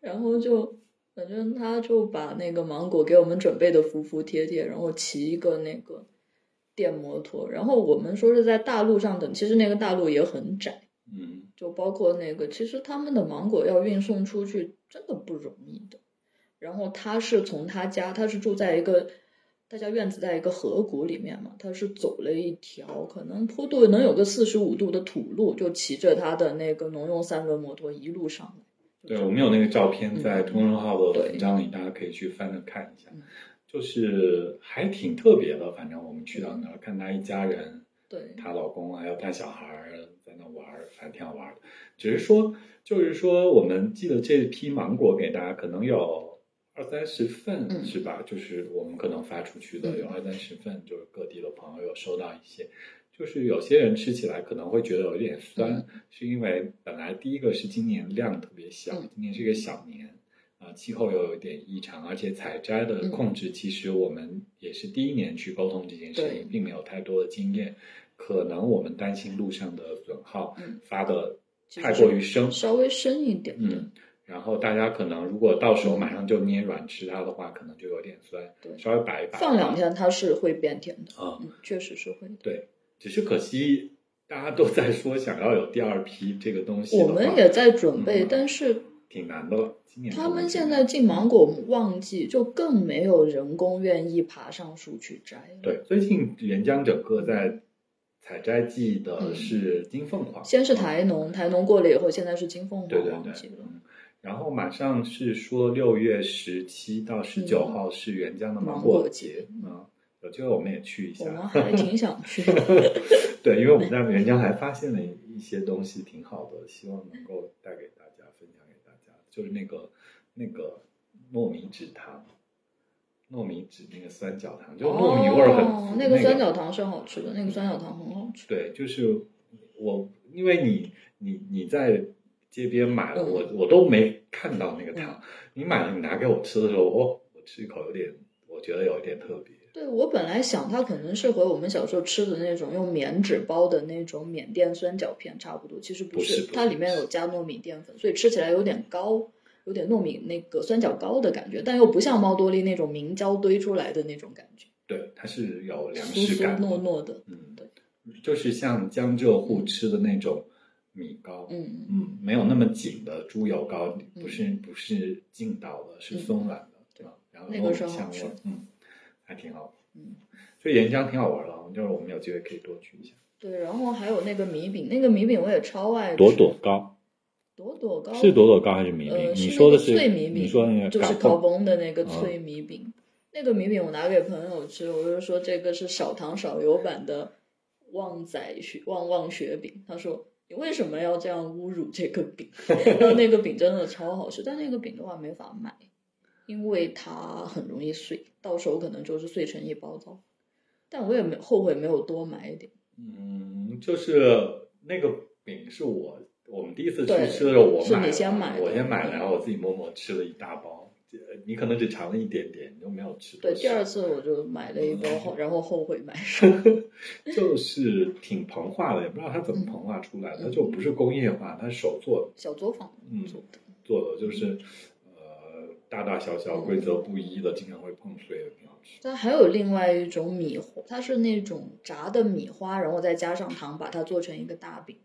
然后就反正他就把那个芒果给我们准备的服服帖帖，然后骑一个那个电摩托，然后我们说是在大路上等，其实那个大路也很窄，嗯就包括那个，其实他们的芒果要运送出去真的不容易的。然后他是从他家，他是住在一个他家院子在一个河谷里面嘛，他是走了一条可能坡度能有个四十五度的土路，就骑着他的那个农用三轮摩托一路上来。对，我们有那个照片在公众号的文章里，大家可以去翻着看一下嗯，就是还挺特别的。反正我们去到那儿看他一家人，对，她老公还有带小孩儿在那玩儿，还挺好玩的。只是说，就是说，我们寄的这批芒果给大家，可能有二三十份，嗯是吧？就是我们可能发出去的嗯有二三十份，就是各地的朋友有收到一些。就是有些人吃起来可能会觉得有一点酸，嗯是因为本来第一个是今年量特别小，嗯今年是一个小年。啊，气候又有一点异常，而且采摘的嗯控制，其实我们也是第一年去沟通这件事对情，并没有太多的经验。可能我们担心路上的损耗嗯发的太过于深，稍微深一点的，嗯，然后大家可能如果到时候马上就捏软吃它的话，可能就有点酸，对稍微摆一摆，放两天它是会变甜的，啊，嗯，确实是会的。对，只是可惜大家都在说想要有第二批这个东西，我们也在准备，嗯但是挺难的了。今年他们现在进芒果旺季，就更没有人工愿意爬上树去摘了。对最近沅江整个在采摘季的嗯是金凤凰，先是台农，台农过了以后，现在是金凤凰对对对然后马上是说六月十七到十九嗯号是沅江的芒芒果果节嗯，有机会我们也去一下。我们还 挺想去。对，因为我们在沅江还发现了一些东西挺好的，希望能够带给大。就是那个那个糯米纸糖，糯米纸那个酸角糖，就糯米味儿很足、哦，那那个酸角糖是好吃的，那个酸角糖很好吃。对，就是我，因为你你你在街边买了，嗯我我都没看到那个糖，你买了你拿给我吃的时候，哦，我吃一口有点，我觉得有一点特别。对我本来想它可能是和我们小时候吃的那种用棉纸包的那种缅甸酸角片差不多，其实不不是不是它里面有加糯米淀粉，所以吃起来有点高，有点糯米那个酸角糕的感觉，但又不像猫多利那种明胶堆出来的那种感觉，对，它是有粮食感的，糯糯的。嗯，对，就是像江浙沪吃的那种米糕，嗯，嗯，没有那么紧的猪油糕，嗯。不是不是劲道的，是松软的，对吧，然后那个是有香味好吃，嗯，还挺好。嗯，所以沿江挺好玩的，就是我们有机会可以多去一下。对，然后还有那个米饼，那个米饼我也超爱吃。朵朵糕朵朵糕是朵朵糕还是米饼？呃，你说的是那个脆米饼，你说那个就是嘎嘣烤崩的那个嗯脆米饼。那个米饼我拿给朋友吃，我就说这个是少糖少油版的旺仔雪旺旺雪饼。他说你为什么要这样侮辱这个饼？然后那个饼真的超好吃，但那个饼的话没法买，因为它很容易碎，到手可能就是碎成一包糟。但我也没后悔没有多买一点。嗯，就是那个饼是我我们第一次去吃的时候，我是你先买的我先买了，嗯然后我自己默默吃了一大包。呃你可能只尝了一点点，你都没有吃对，第二次我就买了一包嗯，然后后悔买。就是挺膨化的，也不知道它怎么膨化出来的，嗯它就不是工业化，它是手做的小作坊嗯做的。做的，就是呃大大小小、嗯规则不一的，经常会碰碎的，挺好吃。但还有另外一种米花，它是那种炸的米花，然后再加上糖，把它做成一个大饼。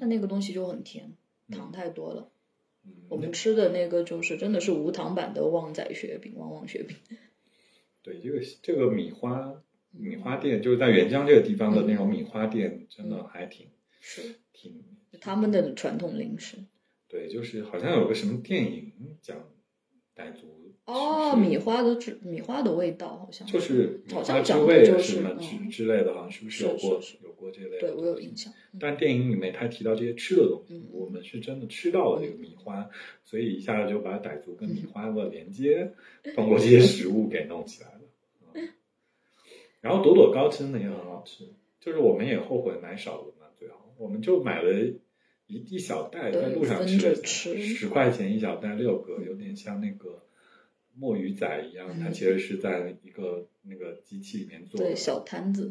但那个东西就很甜，嗯糖太多了。嗯，我们吃的那个就是真的是无糖版的旺仔雪饼，旺旺雪饼。对这个这个米花米花店，就是在沅江这个地方的那种米花店，真的还挺是挺他们的传统零食。对，就是好像有个什么电影讲傣族哦，米花的质米花的味道好像就是好像讲的就是什么之嗯，之类的，好像是不是有过有过这类的？对我有印。象。嗯但电影里面他提到这些吃的东西，嗯我们是真的吃到了这个米花，所以一下子就把傣族跟米花的连接，通过这些食物给弄起来了。嗯然后朵朵糕真的也很好吃，就是我们也后悔买少了嘛，最后我们就买了一一小袋，在路上吃十块钱一小袋六个，有点像那个墨鱼仔一样，它嗯其实是在一个那个机器里面做的。对，小摊子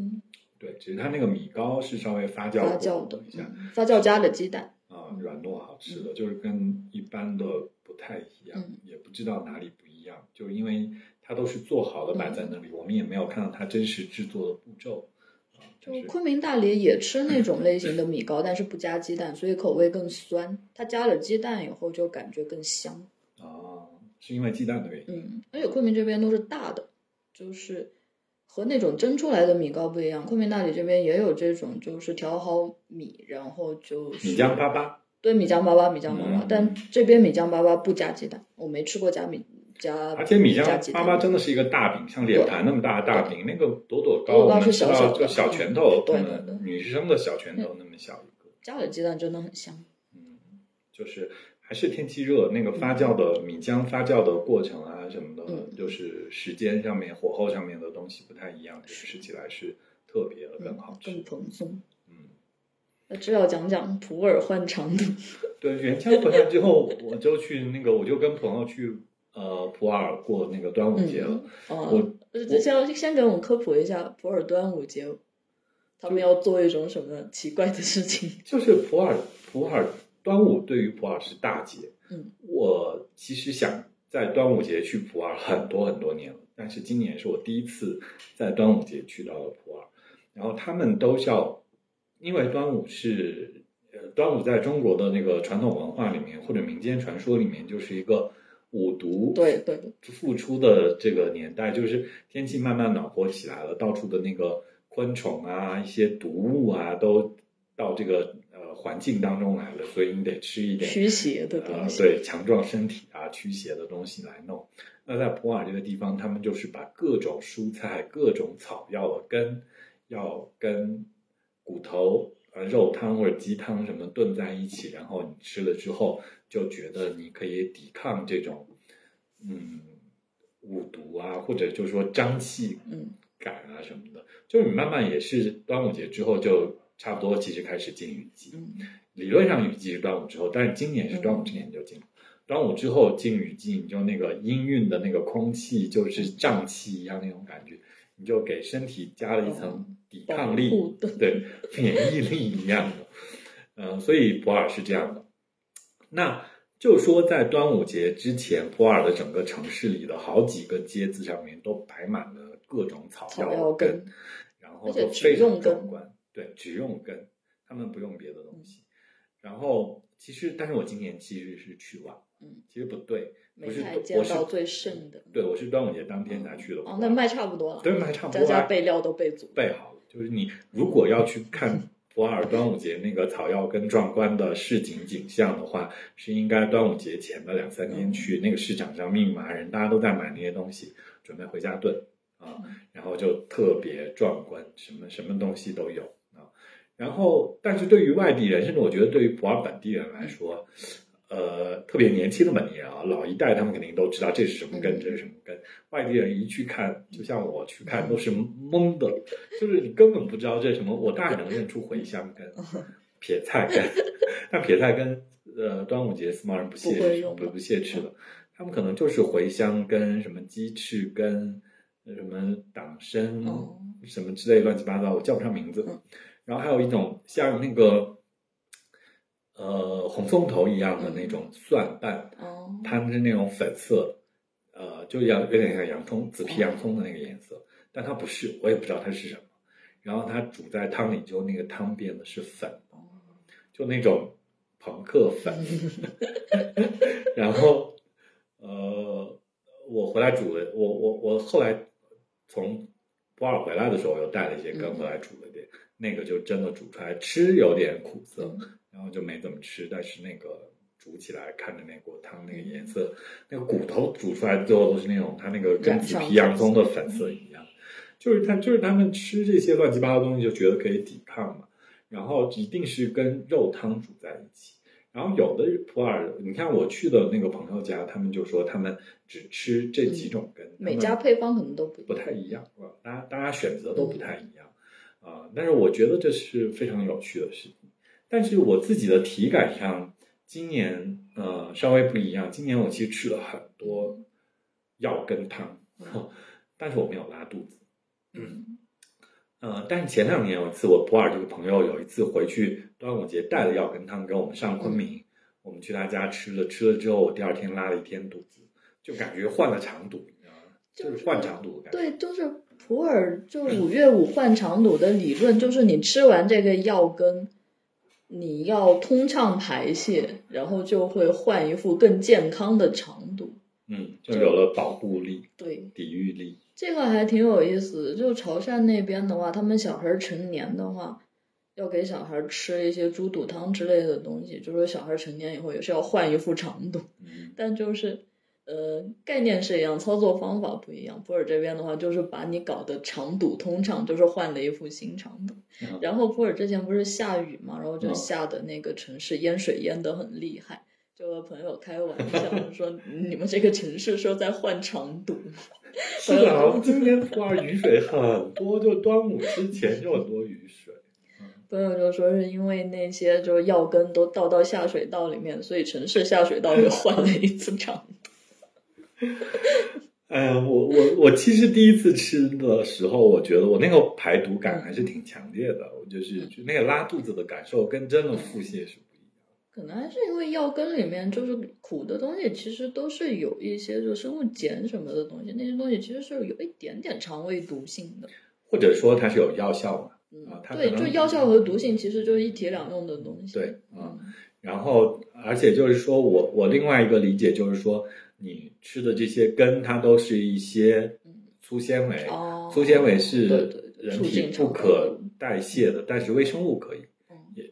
对，只是它那个米糕是稍微发酵过发酵的一下，嗯发酵加了鸡蛋。啊，软糯好吃的，就是跟一般的不太一样，嗯也不知道哪里不一样，就是因为它都是做好的摆在那里，我们也没有看到它真实制作的步骤啊，就就是昆明大理也吃那种类型的米糕，但是不加鸡蛋，所以口味更酸。它加了鸡蛋以后就感觉更香。啊，是因为鸡蛋的原因，嗯，而且昆明这边都是大的，就是和那种蒸出来的米糕不一样。昆明大理这边也有这种，就是调好米，然后就是米浆粑粑，对米浆粑粑，米浆粑粑，嗯但这边米浆粑粑不加鸡蛋，我没吃过加米加，而且米浆粑粑真的是一个大饼，像脸盘那么大的大饼，那个朵朵糕小拳头，对可能对对女生的小拳头那么小一个，加了鸡蛋真的很香。嗯，就是还是天气热，那个发酵的米浆发酵的过程啊什么的，嗯就是时间上面、火候上面的东西不太一样，就是吃起来是特别的更好吃。更蓬松。嗯，那这要讲讲普洱换长度。对，原浆回来之后，我就去那个，我就跟朋友去呃普洱过那个端午节了。嗯，哦我，呃先先给我们科普一下普洱端午节，他们要做一种什么奇怪的事情？就是普洱，普洱端午对于普洱是大节。嗯，我其实想在端午节去普洱很多很多年了，但是今年是我第一次在端午节去到了普洱。然后他们都叫，因为端午是呃，端午在中国的那个传统文化里面或者民间传说里面，就是一个五毒对对对，复出的这个年代，就是天气慢慢暖和起来了，到处的那个昆虫啊、一些毒物啊，都到这个呃环境当中来了，所以你得吃一点驱邪的东呃，西。对，强壮身体啊、驱邪的东西来弄。那在普洱这个地方，他们就是把各种蔬菜、各种草药的根，要跟骨头、呃肉汤或者鸡汤什么炖在一起，然后你吃了之后，就觉得你可以抵抗这种嗯五毒啊，或者就是说瘴气嗯感啊什么的，就是你慢慢也是端午节之后就差不多，其实开始进雨季。嗯理论上雨季是端午之后，但是今年是端午之前就进了。端午之后进雨季，你就那个氤氲的那个空气就是瘴气一样那种感觉，你就给身体加了一层抵抗力，对免疫力一样的。嗯、所以普洱是这样的。那就说在端午节之前，普洱的整个城市里的好几个街子上面都摆满了各种草草药然后都非常壮观。对，只用根，他们不用别的东西。然后其实，但是我今年其实是去晚，嗯，其实不对，没不是太见我是到最盛的。对，我是端午节当天才去的。哦，那卖差不多了。对卖差不多了，大家备料都备足。备好了，就是你如果要去看普洱端午节那个草药跟壮观的市井景象的话，是应该端午节前的两三天去，那个市场上密麻人，大家都在买那些东西，准备回家炖啊，然后就特别壮观，什么什么东西都有啊。然后，但是对于外地人，甚至我觉得对于普洱本地人来说，呃，特别年轻的本地人啊，老一代他们肯定都知道这是什么根，嗯这是什么根。外地人一去看，就像我去看，都是懵的，就是你根本不知道这是什么。我大概能认出茴香根、撇菜根，但撇菜根，呃，端午节司马人不屑不不不屑吃的，他们可能就是茴香根、什么鸡翅根、什么党参、哦什么之类乱七八糟，我叫不上名字。嗯然后还有一种像那个。呃，红葱头一样的那种蒜瓣，哦，它们是那种粉色，呃，就像有点像洋葱紫皮洋葱的那个颜色，但它不是，我也不知道它是什么。然后它煮在汤里，就那个汤变的是粉，就那种朋克粉。然后，呃，我回来煮了，我我我后来从波尔回来的时候，又带了一些根回来煮了点，那个就真的煮出来吃有点苦涩。然后就没怎么吃，但是那个煮起来看着那锅汤那个颜色，那个骨头煮出来最后都是那种它那个跟紫皮洋葱的粉色一样，就是他就是他们吃这些乱七八糟东西就觉得可以抵抗嘛，然后一定是跟肉汤煮在一起。然后有的普洱，你看我去的那个朋友家，他们就说他们只吃这几种根，每家配方可能都不不太一样，啊，大家大家选择都不太一样啊。但是我觉得这是非常有趣的事情。但是我自己的体感上，今年呃稍微不一样。今年我其实吃了很多药根汤，但是我没有拉肚子。嗯，呃，但是前两年有一次，我普洱这个朋友有一次回去端午节带了药根汤跟我们上昆明，我们去他家吃了，吃了之后我第二天拉了一天肚子，就感觉换了肠毒，你知道吗？就是换肠毒的感觉。对，就是普洱就五月五换肠毒的理论，就是你吃完这个药根。你要通畅排泄，然后就会换一副更健康的肠毒。嗯，就有了保护力，对，抵御力。这个还挺有意思。就潮汕那边的话，他们小孩成年的话，要给小孩吃一些猪肚汤之类的东西，就说小孩成年以后也是要换一副肠毒。嗯，但就是呃，概念是一样，操作方法不一样。普洱这边的话，就是把你搞得肠堵通畅，就是换了一副新肠堵。嗯然后普洱之前不是下雨嘛，然后就嗯下的那个城市淹水淹得很厉害，就和朋友开玩笑说：“你们这个城市说在换肠堵。”是啊，今年普洱雨水很多，就端午之前就很多雨水。朋友就说是因为那些就是药根都倒到下水道里面，所以城市下水道又换了一次肠堵。哎呀，我我我其实第一次吃的时候，我觉得我那个排毒感还是挺强烈的，我就是就那个拉肚子的感受跟真的腹泻是不一样。可能还是因为药根里面就是苦的东西，其实都是有一些就生物碱什么的东西，那些东西其实是有一点点肠胃毒性的。或者说它是有药效嘛？啊嗯，对，就药效和毒性其实就是一体两用的东西。对啊嗯，然后，而且就是说我我另外一个理解就是说，你吃的这些根，它都是一些粗纤维，哦，粗纤维是人体不可代谢的，但是微生物可以。嗯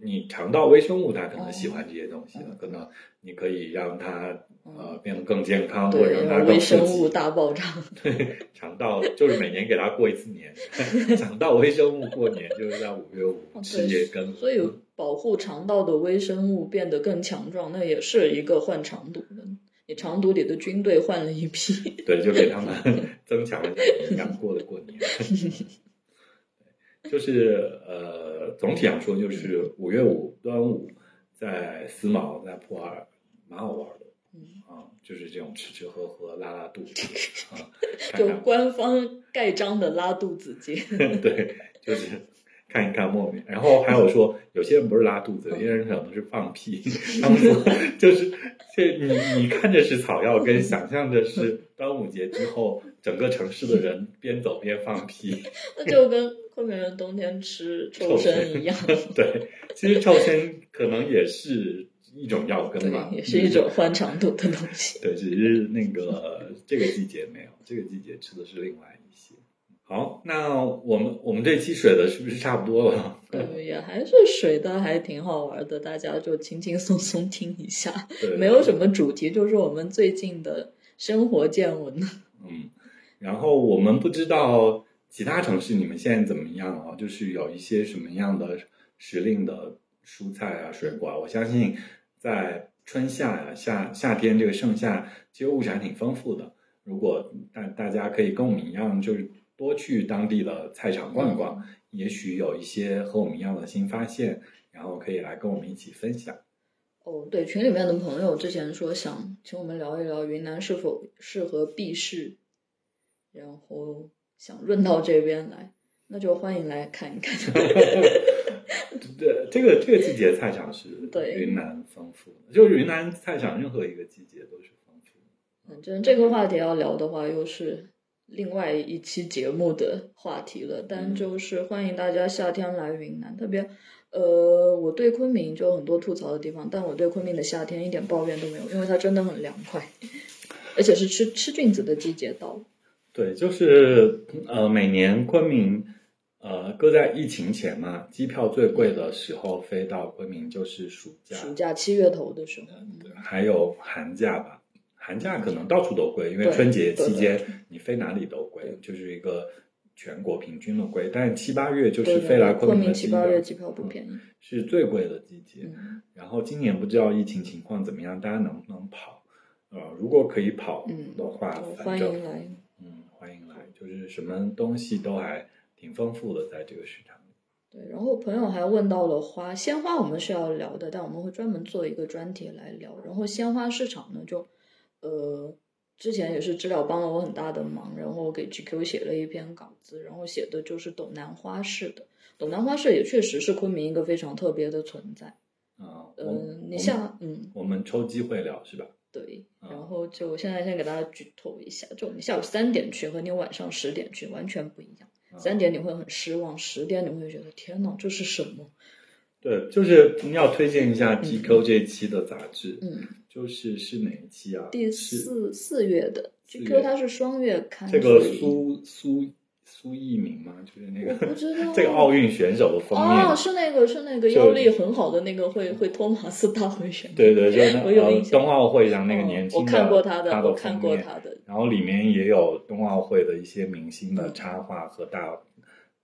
你肠道微生物它可能喜哦欢这些东西了，嗯可能你可以让它嗯呃变得更健康，或者，让它更微生物。大爆炸。对，肠道就是每年给它过一次年，肠道微生物过年就是在五月五哦吃些根，所以保护肠道的微生物变得更强壮，那也是一个换肠毒的你长途里的军队换了一批，对，就给他们 增强了营养过的过年。就是呃，总体上说，就是五月五端午在思茅在普洱蛮好玩的，嗯啊，就是这种吃吃喝喝拉拉肚子啊，就官方盖章的拉肚子节。对，就是看一看莫名。然后还有说，有些人不是拉肚子，有些人可能是放屁。他们说，就是这你你看着是草药，跟想象着是 端午节之后，整个城市的人边走边放屁。那就跟昆明人冬天吃臭参一样，对，其实臭参可能也是一种药根吧，也是一种换长度的东西。对，只是那个这个季节没有，这个季节吃的是另外一些。好，那我们我们这期水的是不是差不多了？对，也还是水的，还挺好玩的，大家就轻轻松松听一下，对，没有什么主题，就是我们最近的生活见闻。嗯，然后我们不知道其他城市你们现在怎么样啊？就是有一些什么样的时令的蔬菜啊、水果啊？我相信在春夏呀、夏夏天这个盛夏，其实物产挺丰富的。如果大大家可以跟我们一样，就是多去当地的菜场逛逛，也许有一些和我们一样的新发现，然后可以来跟我们一起分享。哦，对，群里面的朋友之前说想请我们聊一聊云南是否适合避世，然后想润到这边来，那就欢迎来看一看。对，这个这个季节菜场是对云南丰富的，就是云南菜场任何一个季节都是丰富的。反正这个话题要聊的话，又是另外一期节目的话题了。但就是欢迎大家夏天来云南，特别呃，我对昆明就有很多吐槽的地方，但我对昆明的夏天一点抱怨都没有，因为它真的很凉快，而且是吃吃菌子的季节到了。对，就是呃，每年昆明呃，搁在疫情前嘛，机票最贵的时候飞到昆明就是暑假，暑假七月头的时候，对还有寒假吧。寒假可能到处都贵，因为春节期间你飞哪里都贵，就是一个全国平均的贵。但七八月就是飞来昆明的机七八月机票不便宜。是最贵的季节。嗯然后今年不知道疫情情况怎么样，大家能不能跑？呃，如果可以跑嗯，的话，我反正欢迎来。嗯，欢迎来，就是什么东西都还挺丰富的，在这个市场里。对，然后朋友还问到了花，鲜花我们是要聊的，但我们会专门做一个专题来聊。然后鲜花市场呢，就呃，之前也是知了帮了我很大的忙，然后我给 GQ 写了一篇稿子，然后写的就是斗南花市的。斗南花市也确实是昆明一个非常特别的存在。嗯，你像嗯，我们抽机会聊是吧？对，啊然后就现在先给大家剧透一下，就你下午三点去和你晚上十点去完全不一样。啊三点你会很失望，十点你会觉得天呐，这是什么？对，就是你要推荐一下 GQ 这一期的杂志，嗯，就是是哪一期啊？第四四月的四月 GQ 它是双月刊，这个苏苏苏翊鸣吗？就是那我不个知道 这个奥运选手的封面，哦，是那个是那个就腰力很好的那个会会托马斯大回旋，对对，就是那冬奥会上那个哦年轻的，我看过他的，我看过他的，然后里面也有冬奥会的一些明星的嗯插画和大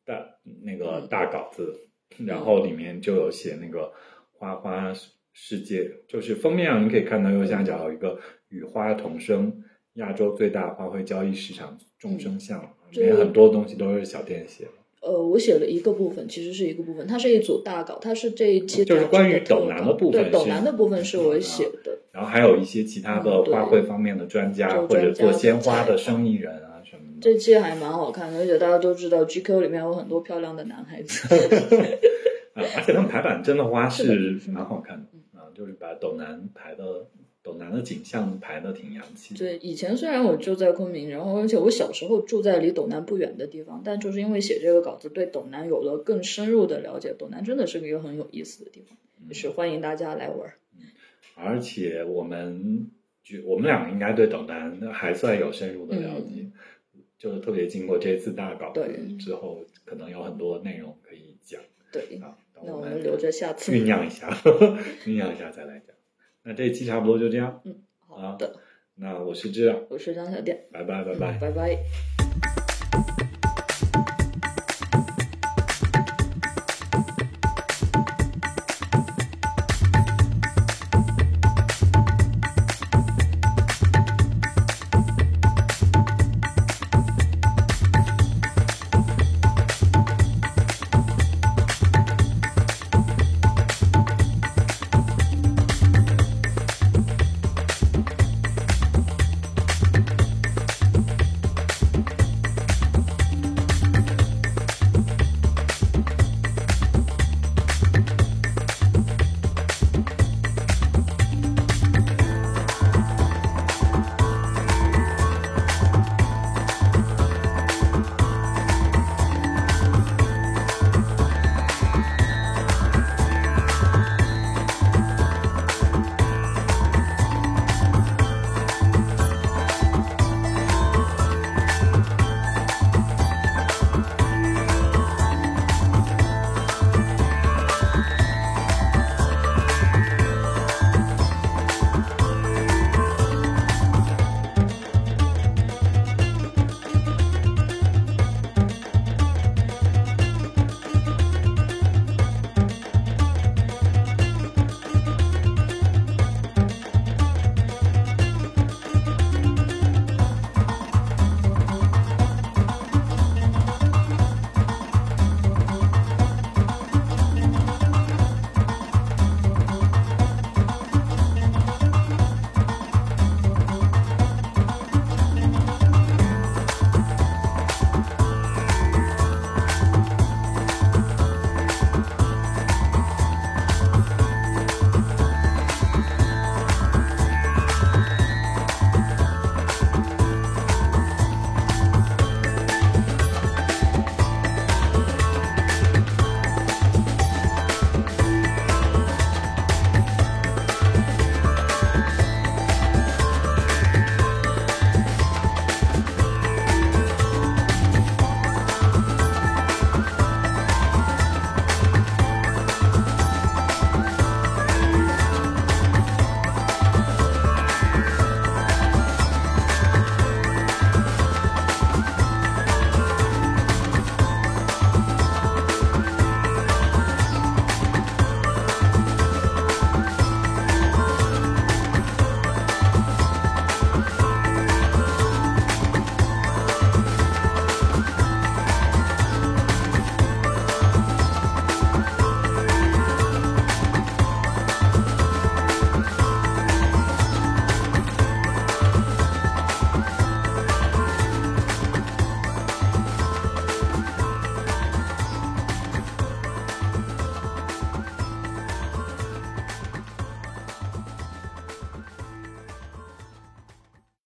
大那个嗯大稿子，然后里面就有写那个花花世界，就是封面上你可以看到右下角有一个与花同生，亚洲最大花卉交易市场众生相，里面很多东西都是小店写的。呃，我写了一个部分，其实是一个部分，它是一组大稿，它是这一期就是关于斗南的部分对，斗南的部分是我写的，然后还有一些其他的花卉方面的专家，就或者做鲜花的生意人啊什么的。这期还蛮好看的，而且大家都知道 GQ 里面有很多漂亮的男孩子，啊，而且他们排版真的花是蛮好看的啊，就是把斗南排的斗南的景象排的挺洋气。对，以前虽然我住在昆明，然后而且我小时候住在离斗南不远的地方，但就是因为写这个稿子，对斗南有了更深入的了解。斗南真的是一个很有意思的地方，也是欢迎大家来玩儿。而且我们觉我们两个应该对斗南还算有深入的了解，就是特别经过这次大稿子对之后，可能有很多内容可以讲对，啊。等那我们们留着下次。酝酿一下，酝酿一下再来讲。那这一期差不多就这样，嗯好的，那我是这样，我是张小店，拜拜拜拜。拜拜。